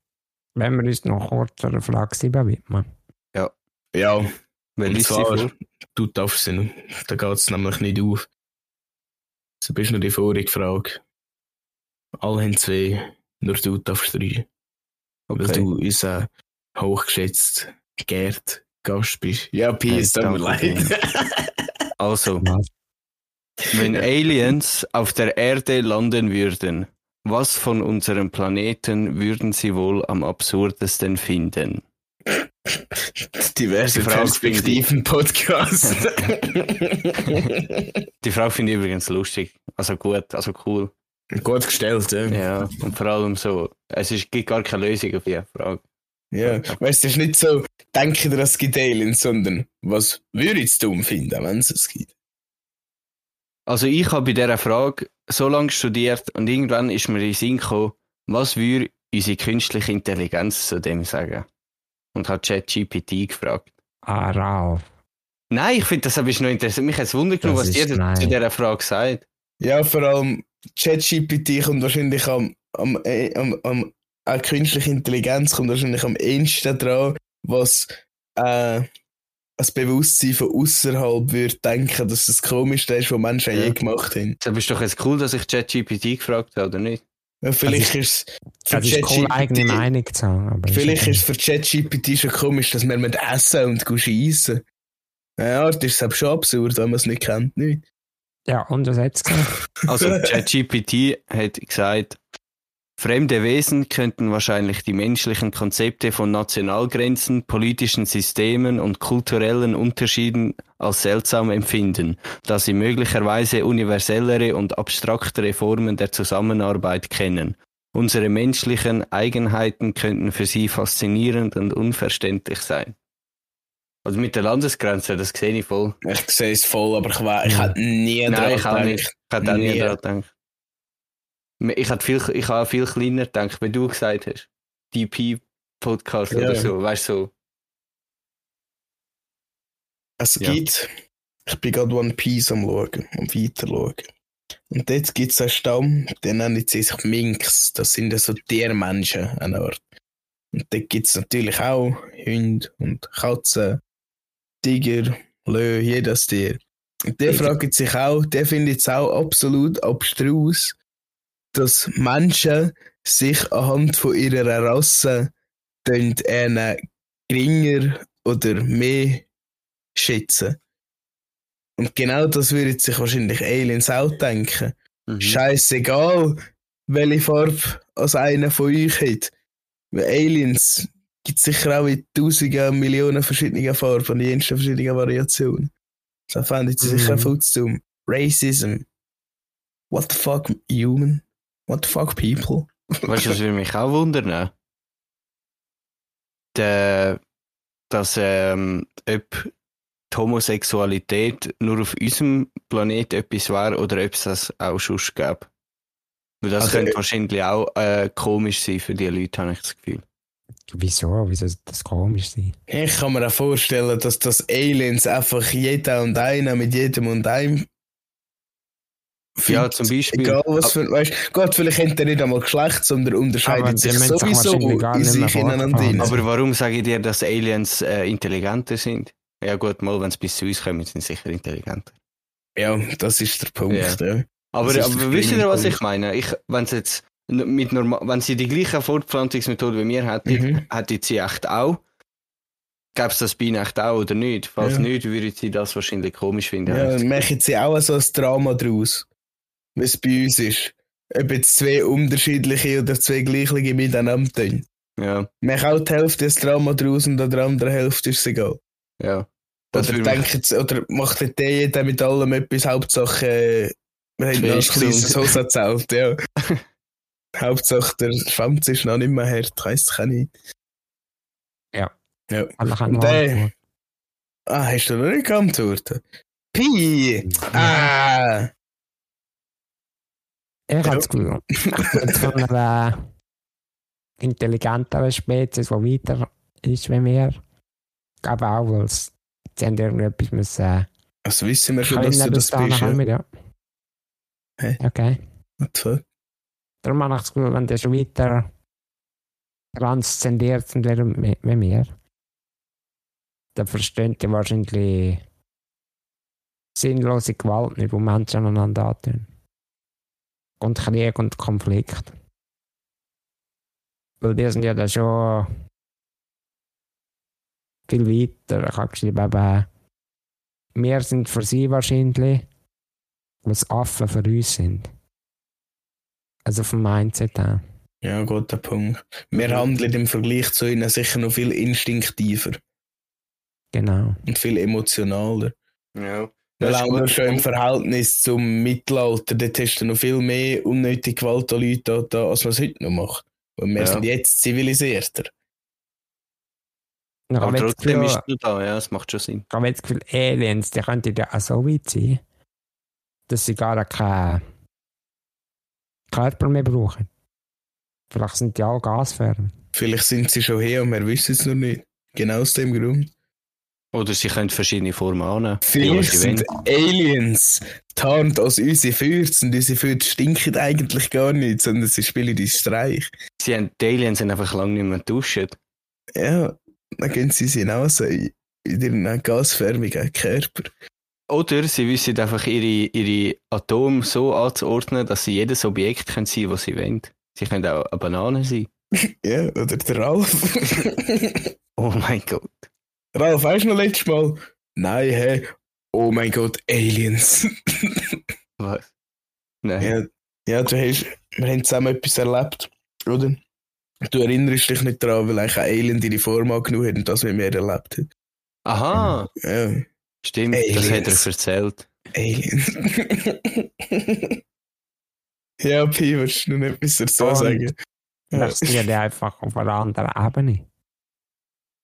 Wenn wir uns noch kurz der Frage 7 widmen. ja, Wer und liest sie zwar- du darfst sie noch. Da geht es nämlich nicht auf. So bist nur die vorige Frage. Alle haben zwei, nur du darfst drei. Weil Okay. du unser hochgeschätzt Gerd Gast bist. Ja, es tut mir leid. Also? Wenn Aliens auf der Erde landen würden, was von unserem Planeten würden sie wohl am absurdesten finden? Diverse Die Perspektiven Podcast. Die Frage finde ich übrigens lustig. Also gut, also cool. Gut gestellt, ja. Ja, und vor allem so, es ist, gibt gar keine Lösung auf diese Frage. Ja, weißt du, es ist nicht so, denke dir, es gibt Aliens, sondern was würde ich dumm finden, wenn es es gibt? Also ich habe bei dieser Frage so lange studiert und irgendwann ist mir in den Sinn gekommen, was würde unsere künstliche Intelligenz zu dem sagen? Und habe ChatGPT gefragt. Ah, Ralf. Nein, ich finde das aber ist noch interessant. Mich hat es Wunder genommen, was ihr nein. zu dieser Frage sagt. Ja, vor allem ChatGPT kommt wahrscheinlich am, am, äh, am, am auch künstliche Intelligenz kommt wahrscheinlich am ehesten dran, was äh, das Bewusstsein von außerhalb würde denken, dass es das Komischste ist, was Menschen Ja. je gemacht haben. Das ist doch jetzt cool, dass ich ChatGPT gefragt habe, oder nicht? Ja, vielleicht ist es für Das ist cool, eigene ChatGPT Meinung zu sagen. Aber Vielleicht ist es für ChatGPT schon komisch, dass wir mit essen und schießen. Ja, das ist aber schon absurd, wenn man es nicht kennt. Nicht? Ja, und was hat's gesagt? Also ChatGPT hat gesagt, fremde Wesen könnten wahrscheinlich die menschlichen Konzepte von Nationalgrenzen, politischen Systemen und kulturellen Unterschieden als seltsam empfinden, da sie möglicherweise universellere und abstraktere Formen der Zusammenarbeit kennen. Unsere menschlichen Eigenheiten könnten für sie faszinierend und unverständlich sein. Also mit der Landesgrenze, das sehe ich voll. Ich sehe es voll, aber ich, ich hätte nie Nein, ich dran auch nicht. Ich hätte auch nie Nie. daran gedacht. Ich hätte viel, ich habe viel kleiner gedacht, wenn du gesagt hast. DP-Podcast Ja. oder so, weißt du, so. Es Ja. gibt, ich bin gerade One Piece am schauen, am weiterschauen. Und dort gibt es einen Stamm, der nennt sie sich Minks. Das sind so Tiermenschen, eine Art. Und dort gibt es natürlich auch Hunde und Katzen, Tiger, Löwe, jedes Tier. Und der fragt sich auch, der findet es auch absolut abstrus, dass Menschen sich anhand von ihrer Rasse tun, einen geringer oder mehr schätzen. Und genau das würden sich wahrscheinlich Aliens auch denken. Mhm. Scheißegal, welche Farbe als einer von euch hat. Weil Aliens gibt es sicher auch in tausenden, Millionen verschiedene Farben und in verschiedenen Variationen. So fände ich sie Mhm. sicher viel zu dumm. Racism. What the fuck, human? What the fuck, people? Weißt du, was würde mich auch wundern? Der, dass ähm, ob die Homosexualität nur auf unserem Planet etwas wäre oder ob es das auch schon gäbe. Weil das Also, könnte äh, wahrscheinlich auch äh, komisch sein für die Leute, habe ich das Gefühl. Wieso? Wieso soll das komisch sein? Ich kann mir auch vorstellen, dass das Aliens einfach jeder und einer mit jedem und einem. Ja, zum Beispiel. Egal was für. Weißt Gott, vielleicht kennt er nicht einmal Geschlecht, sondern Aber unterscheidet die sich sowieso in sich ineinander. Aber warum sage ich dir, dass Aliens äh, intelligenter sind? Ja gut, mal, wenn sie bis zu uns kommen, sind sie sicher intelligenter. Ja, das ist der Punkt. Ja. Ja. Aber, aber der wisst ihr, was ich meine? Ich, wenn sie jetzt mit normal, wenn sie die gleiche Fortpflanzungsmethode wie wir hätten, Mhm. hätten sie echt auch. Gäbe es das bei ihnen echt auch oder nicht? Falls Ja. nicht, würden sie das wahrscheinlich komisch finden. Ja, dann machen sie auch so ein Drama draus. Wie es bei uns ist. Ob jetzt zwei unterschiedliche oder zwei gleiche miteinander tun. ja, Machen auch die Hälfte des Drama draus und an der anderen Hälfte ist es egal. ja. Das Oder, sie- oder macht der jeder mit allem etwas, Hauptsache, äh, wir haben noch kleines gesund. Hosenzelt, ja. Hauptsache der Schwanz ist noch nicht mehr hart, heisst es nicht. Alle können Und mal der-. Ah, hast du noch nicht geantwortet? Pi! Ah! Ich von einer intelligenteren Spezies, die weiter ist wie wir, glaube auch, weil sie haben irgendetwas müssen Also wissen wir schon, dass du das bist, ja? ja. Hä? Okay. What the? Darum habe ich das Gefühl, wenn die schon weiter transzendiert sind wie wie wir, dann verstehen die wahrscheinlich sinnlose Gewalt nicht, die Menschen aneinander antun. Und Krieg und Konflikt. Weil die sind ja dann schon viel weiter. Ich habe geschrieben, eben, wir sind für sie wahrscheinlich, was Affen für uns sind. Also vom Mindset her. Ja, guter Punkt. Wir handeln im Vergleich zu ihnen sicher noch viel instinktiver Genau. und viel emotionaler. ja. Weil Das ist auch schon im Verhältnis zum Mittelalter, dort hast du noch viel mehr unnötige Gewalt an Leute da, als man es heute noch macht. Und wir Ja. sind jetzt zivilisierter. Ich Aber das trotzdem ist es da, ja, das macht schon Sinn. ich habe jetzt das Gefühl, Aliens, die könnten ja auch so weit sein, dass sie gar keinen Körper mehr brauchen. Vielleicht sind die alle gasförmig. Vielleicht sind sie schon her und wir wissen es noch nicht. Genau aus dem Grund. Oder sie können verschiedene Formen annehmen. Vielleicht die sie sind. Aliens tarnt als unsere Fürze und unsere Fürze stinken eigentlich gar nicht, sondern sie spielen uns Streich. Sie haben, die Aliens sind einfach lange nicht mehr duschen. Ja, dann gehen sie sich hinaus in ihren gasförmigen Körper. Oder sie wissen einfach ihre, ihre Atome so anzuordnen, dass sie jedes Objekt können sein was sie wollen. Sie können auch eine Banane sein. Ja, oder der Ralf. Oh mein Gott. Ralf, weißt du noch letztes Mal? Nein, hä? Oh mein Gott, Aliens. Was? Nein. ja, ja, du hast, wir haben zusammen etwas erlebt, oder? Du erinnerst dich nicht daran, weil eigentlich ein Alien deine Form angenommen hat und das, was wir erlebt haben. Aha, Ja, stimmt, das hat Aliens. er erzählt. Alien. ja, Pi, willst du noch etwas dazu Und- sagen? Ja. Vielleicht sind die einfach auf einer anderen Ebene.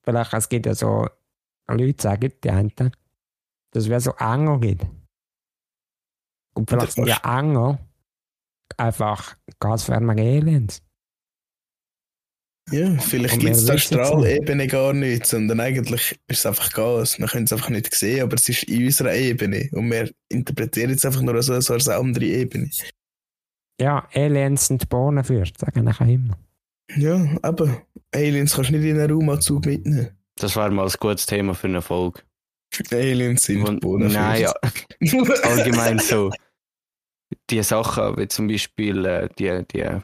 Vielleicht, es gibt ja so, Leute sagen, die einen, dass es wie so Engel gibt. Und vielleicht sind die Engel einfach gasförmige Aliens. Ja, vielleicht gibt es da Strahlebene gar nicht, sondern eigentlich ist es einfach Gas. Wir können es einfach nicht sehen, aber es ist in unserer Ebene. Und wir interpretieren es einfach nur so, als eine andere Ebene. Ja, Aliens sind Bohnenfürst, sagen ich auch immer. Ja, aber Aliens kannst du nicht in einen Raumanzug mitnehmen. Das war mal ein gutes Thema für eine Folge. Aliens sind Und- Bodenfürst. Nein, ja, allgemein so. Die Sachen, wie zum Beispiel äh, die, die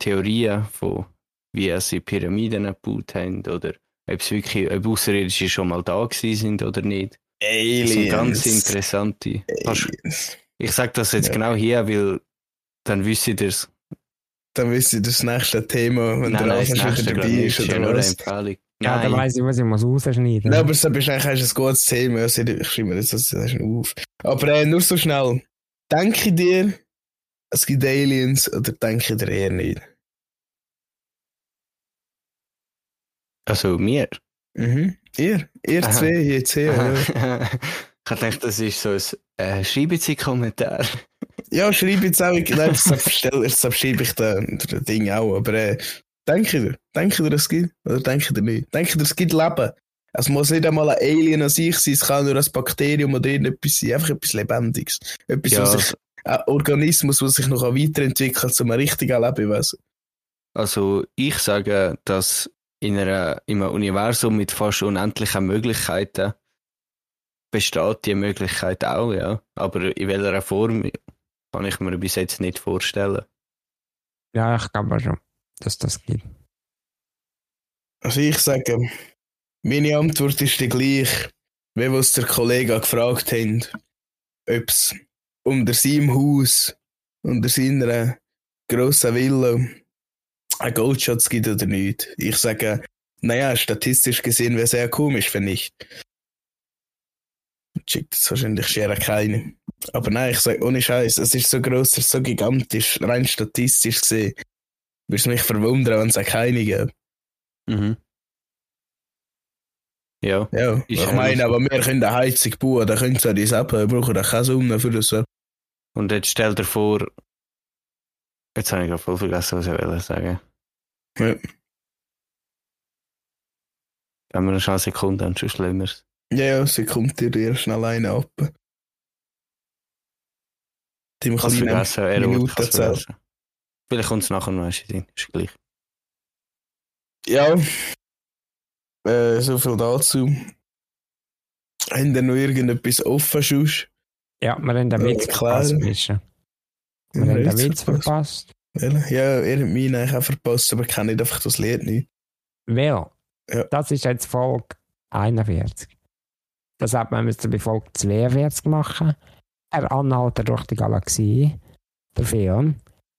Theorien von wie sie Pyramiden gebaut haben oder ob es wirklich, ob Außerirdische schon mal da gewesen sind oder nicht. Das Aliens. sind ganz interessante. Aliens. Ich sage das jetzt Ja. genau hier, weil dann wisst ihr es. Dann wisst ihr das nächste Thema, wenn Nein, der Anfang das schon dabei ist, oder was? Empfehlung. Ja, dann weiss ich, was ich muss rausschneiden Nein, aber so bist eigentlich du ein gutes Thema. Also, ich schreibe mir das, das auf. Aber äh, nur so schnell. Denke dir, es gibt Aliens oder denke dir eher nicht? Also mir. Mhm. Ihr? Ihr Aha. zwei, jetzt hier. Ja. ich dachte, das ist so ein äh, Schreiben-Kommentar. ja, schreibe jetzt auch. Nein, das schreibe ich da das Ding auch. Aber äh, denke dir, denke dir, es gibt oder denke dir nicht? Denke dir, es gibt Leben. Es muss nicht einmal ein Alien an sich sein, es kann nur ein Bakterium oder irgendetwas sein, einfach etwas Lebendiges. Etwas, Ja, was sich, ein Organismus, der sich noch weiterentwickelt zu einem richtigen Lebewesen. also ich sage, dass in, einer, in einem Universum mit fast unendlichen Möglichkeiten besteht die Möglichkeit auch, ja. Aber in welcher Form kann ich mir bis jetzt nicht vorstellen. Ja, ich glaube schon, dass das gibt. Also ich sage, meine Antwort ist die gleich, wie was der Kollege gefragt haben, ob es unter seinem Haus, unter seiner grossen Villa einen Goldschatz gibt oder nicht. Ich sage, naja, statistisch gesehen wäre sehr komisch, wenn nicht. Schickt es wahrscheinlich schier keine. Aber nein, ich sage, ohne Scheiß, es ist so es ist so gigantisch, rein statistisch gesehen. Würde es mich verwundern, wenn es auch keine gäbe. Mhm. Ja, Ja, ich ja meine, aber wir können eine Heizung bauen, da können sie das ab, wir brauchen da keine Sonne für das. und jetzt stell dir vor, jetzt habe ich gerade voll vergessen, was ich wollte sagen. Ja. Geben wir noch eine Sekunde und schon schlimmeres. Ja, ja, sie kommt dir eher schnell eine ab. Die Ich es vergessen, er Minuten vergessen. Vielleicht kommt es nachher noch eins in ist gleich. Ja, äh, so viel dazu. Haben ihr noch irgendetwas offen, Schuss? Ja, wir haben den Ja, Witz verpasst. Wir haben den Witz verpasst. Ja, ihr habt meinen eigentlich auch verpasst, aber kennt nicht einfach das Lied nicht. Weil, Ja. das ist jetzt Folge 41. Das hat man müssen bei Folge 42 machen. Er Anhalter durch die Galaxie, der Film.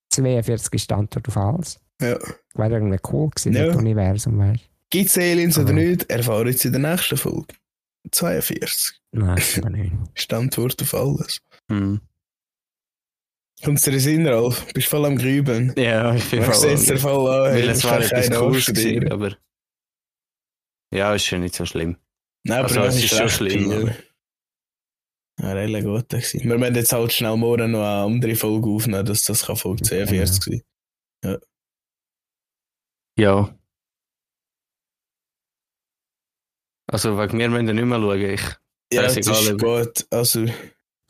42 ist die Antwort auf alles. Ja. Wäre irgendwie cool gewesen, Ja. das Universum, weißt Gibt es Aliens oder nicht? Erfahren jetzt in der nächsten Folge. 42. du? Nein, aber nicht. Ist die Antwort auf alles. Hm. Kommst du dir in den Sinn, Ralf? Bist voll am Grüben. Ja, ich bin Ich sehe es dir voll an. Weil es war etwas aufstudieren. gewesen, aber... Ja, ist schon nicht so schlimm. Nein, Also, aber es das ist schon schlimm, Ja, relativ gut gewesen. Wir müssen jetzt halt schnell morgen noch eine andere Folge aufnehmen, dass das kann Folge 42 sein. Ja. Also wegen mir müsst ihr nicht mehr schauen. Ich, Ja, das Scheißegal, ist gut. Also,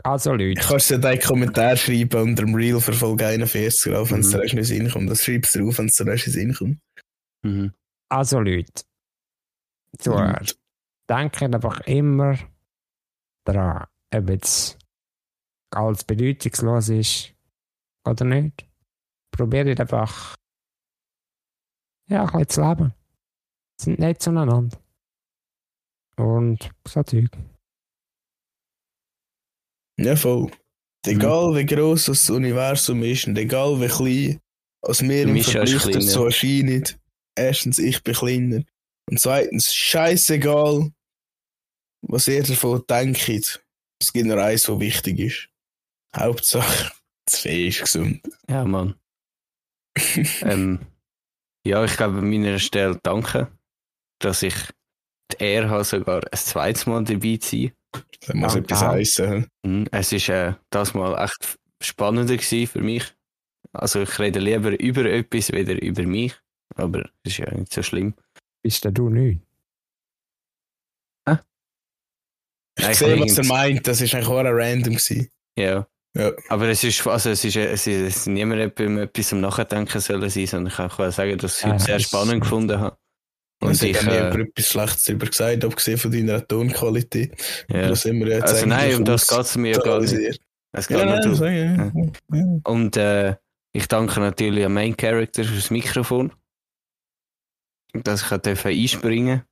Also Leute, kannst du dir einen Kommentar schreiben unter dem Reel für Folge 41, Ralf, wenn es Mhm. dir erst nicht in den Sinn kommt. Das schreibst du drauf, wenn es dir erst in den Sinn kommt. mhm. also Leute. Zuhörer. Denkt einfach immer daran, ob jetzt alles bedeutungslos ist oder nicht. Probiert einfach ja, ein bisschen zu leben. Sind nett zueinander. Und so Zeug. Ja, voll. Egal wie gross das Universum ist und egal wie klein, als wir im Vergleich dazu erscheinen. Erstens, ich bin kleiner. Und zweitens, scheißegal, was ihr davon denkt. Es gibt nur eins, was wichtig ist. Hauptsache, das Fee ist gesund. Ja, Mann. ähm, ja, ich glaube, an meiner Stelle danke, dass ich die Ehre habe, sogar ein zweites Mal dabei zu sein. Das muss etwas heißen. Mhm. Es ist äh, das Mal echt spannender gewesen für mich. Also ich rede lieber über etwas, weder über mich. Aber das ist ja nicht so schlimm. Bist denn du nicht? Ich sehe, was er meint. Das ist eigentlich auch random gewesen. Ja. Ja. Aber es ist, also es ist, es ist, es ist niemand beim etwas am Nachdenken sollen sein, sondern ich kann sagen, dass ich Ja, es sehr das- spannend gefunden habe. Und ich habe äh, mir etwas Schlechtes darüber gesagt, abgesehen von deiner Tonqualität. ja. Da sind wir jetzt Also nein, um das geht es mir ja gar nicht. Es geht Ja, nein, ja. Ja. Und äh, ich danke natürlich am Main Character fürs Mikrofon. Dass ich durfte einspringen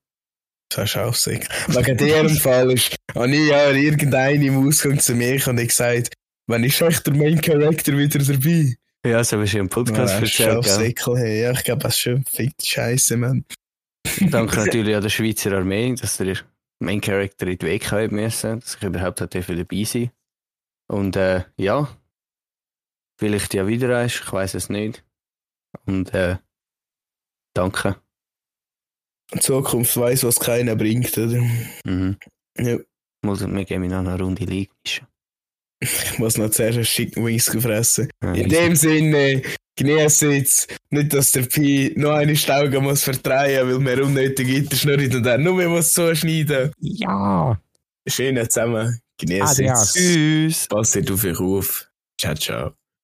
Das hast du auch sicher. Wegen deren Fall ist, habe ich ja irgendein im Ausgang zu mir und ich gesagt, wann ist euch der Main Character wieder dabei? Ja, so hast du im Podcast Ja, erzählt, auf gell? Säckel, hey. Ja, ich glaube, das ist schon fick Scheiße, Mann. Danke natürlich an der Schweizer Armee, dass der Main Character in die Weg haben müssen, dass ich überhaupt dabei sein Und äh, ja, vielleicht ja wieder eins, ich weiß es nicht. Und äh, danke. Zukunft weiß, was keiner bringt, oder? Mhm. Ja. Muss, wir gehen noch eine Runde League mischen. Ich muss noch zuerst ein Chicken Wings fressen. Ja, In dem Sinne, genieße jetzt nicht, dass der Pi noch eine Stauge muss verdrehen, weil wir unnötig Gitterschnurren und dann nur mehr muss zuschneiden. Ja. Schön zusammen. Genieße Adios. jetzt. Tschüss. Passt auf euch auf. Ciao, ciao.